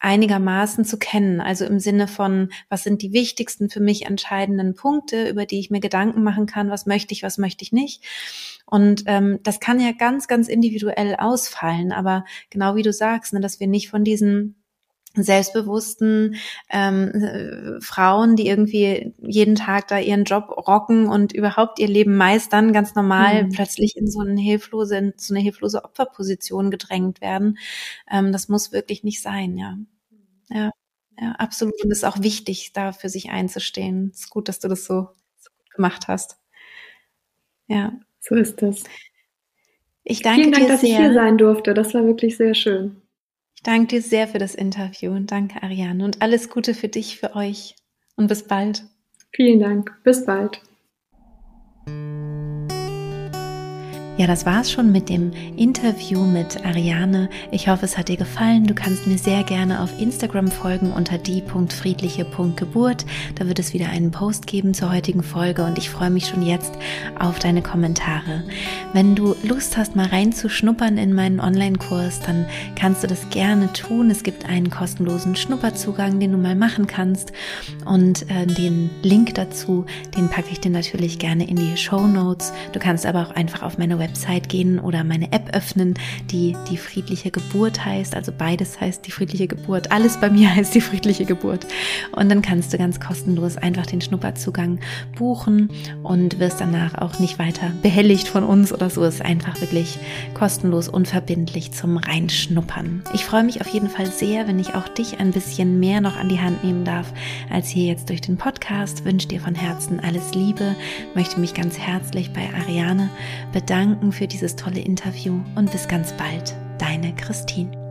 einigermaßen zu kennen. Also im Sinne von, was sind die wichtigsten für mich entscheidenden Punkte, über die ich mir Gedanken machen kann, was möchte ich, was möchte ich nicht. Und ähm, das kann ja ganz, ganz individuell ausfallen. Aber genau wie du sagst, ne, dass wir nicht von diesen selbstbewussten ähm, äh, Frauen, die irgendwie jeden Tag da ihren Job rocken und überhaupt ihr Leben meistern, ganz normal mhm. plötzlich in so eine hilflose, in so eine hilflose Opferposition gedrängt werden. Ähm, das muss wirklich nicht sein, ja. Ja, ja, absolut. Und es ist auch wichtig, da für sich einzustehen. Es ist gut, dass du das so, so gut gemacht hast. Ja. So ist das. Ich danke Vielen Dank, dir dass sehr. ich hier sein durfte. Das war wirklich sehr schön. Danke dir sehr für das Interview und danke, Ariane. Und alles Gute für dich, für euch. Und bis bald. Vielen Dank. Bis bald. Ja, das war's schon mit dem Interview mit Ariane. Ich hoffe, es hat dir gefallen. Du kannst mir sehr gerne auf Instagram folgen unter die.friedliche.geburt. Da wird es wieder einen Post geben zur heutigen Folge und ich freue mich schon jetzt auf deine Kommentare. Wenn du Lust hast, mal reinzuschnuppern in meinen Online-Kurs, dann kannst du das gerne tun. Es gibt einen kostenlosen Schnupperzugang, den du mal machen kannst und äh, den Link dazu, den packe ich dir natürlich gerne in die Show Notes. Du kannst aber auch einfach auf meine Website gehen oder meine App öffnen, die die friedliche Geburt heißt. Also beides heißt die friedliche Geburt. Alles bei mir heißt die friedliche Geburt. Und dann kannst du ganz kostenlos einfach den Schnupperzugang buchen und wirst danach auch nicht weiter behelligt von uns oder so. Es ist einfach wirklich kostenlos, unverbindlich zum Reinschnuppern. Ich freue mich auf jeden Fall sehr, wenn ich auch dich ein bisschen mehr noch an die Hand nehmen darf, als hier jetzt durch den Podcast. Wünsche dir von Herzen alles Liebe, möchte mich ganz herzlich bei Ariane bedanken für dieses tolle Interview und bis ganz bald. Deine Christine.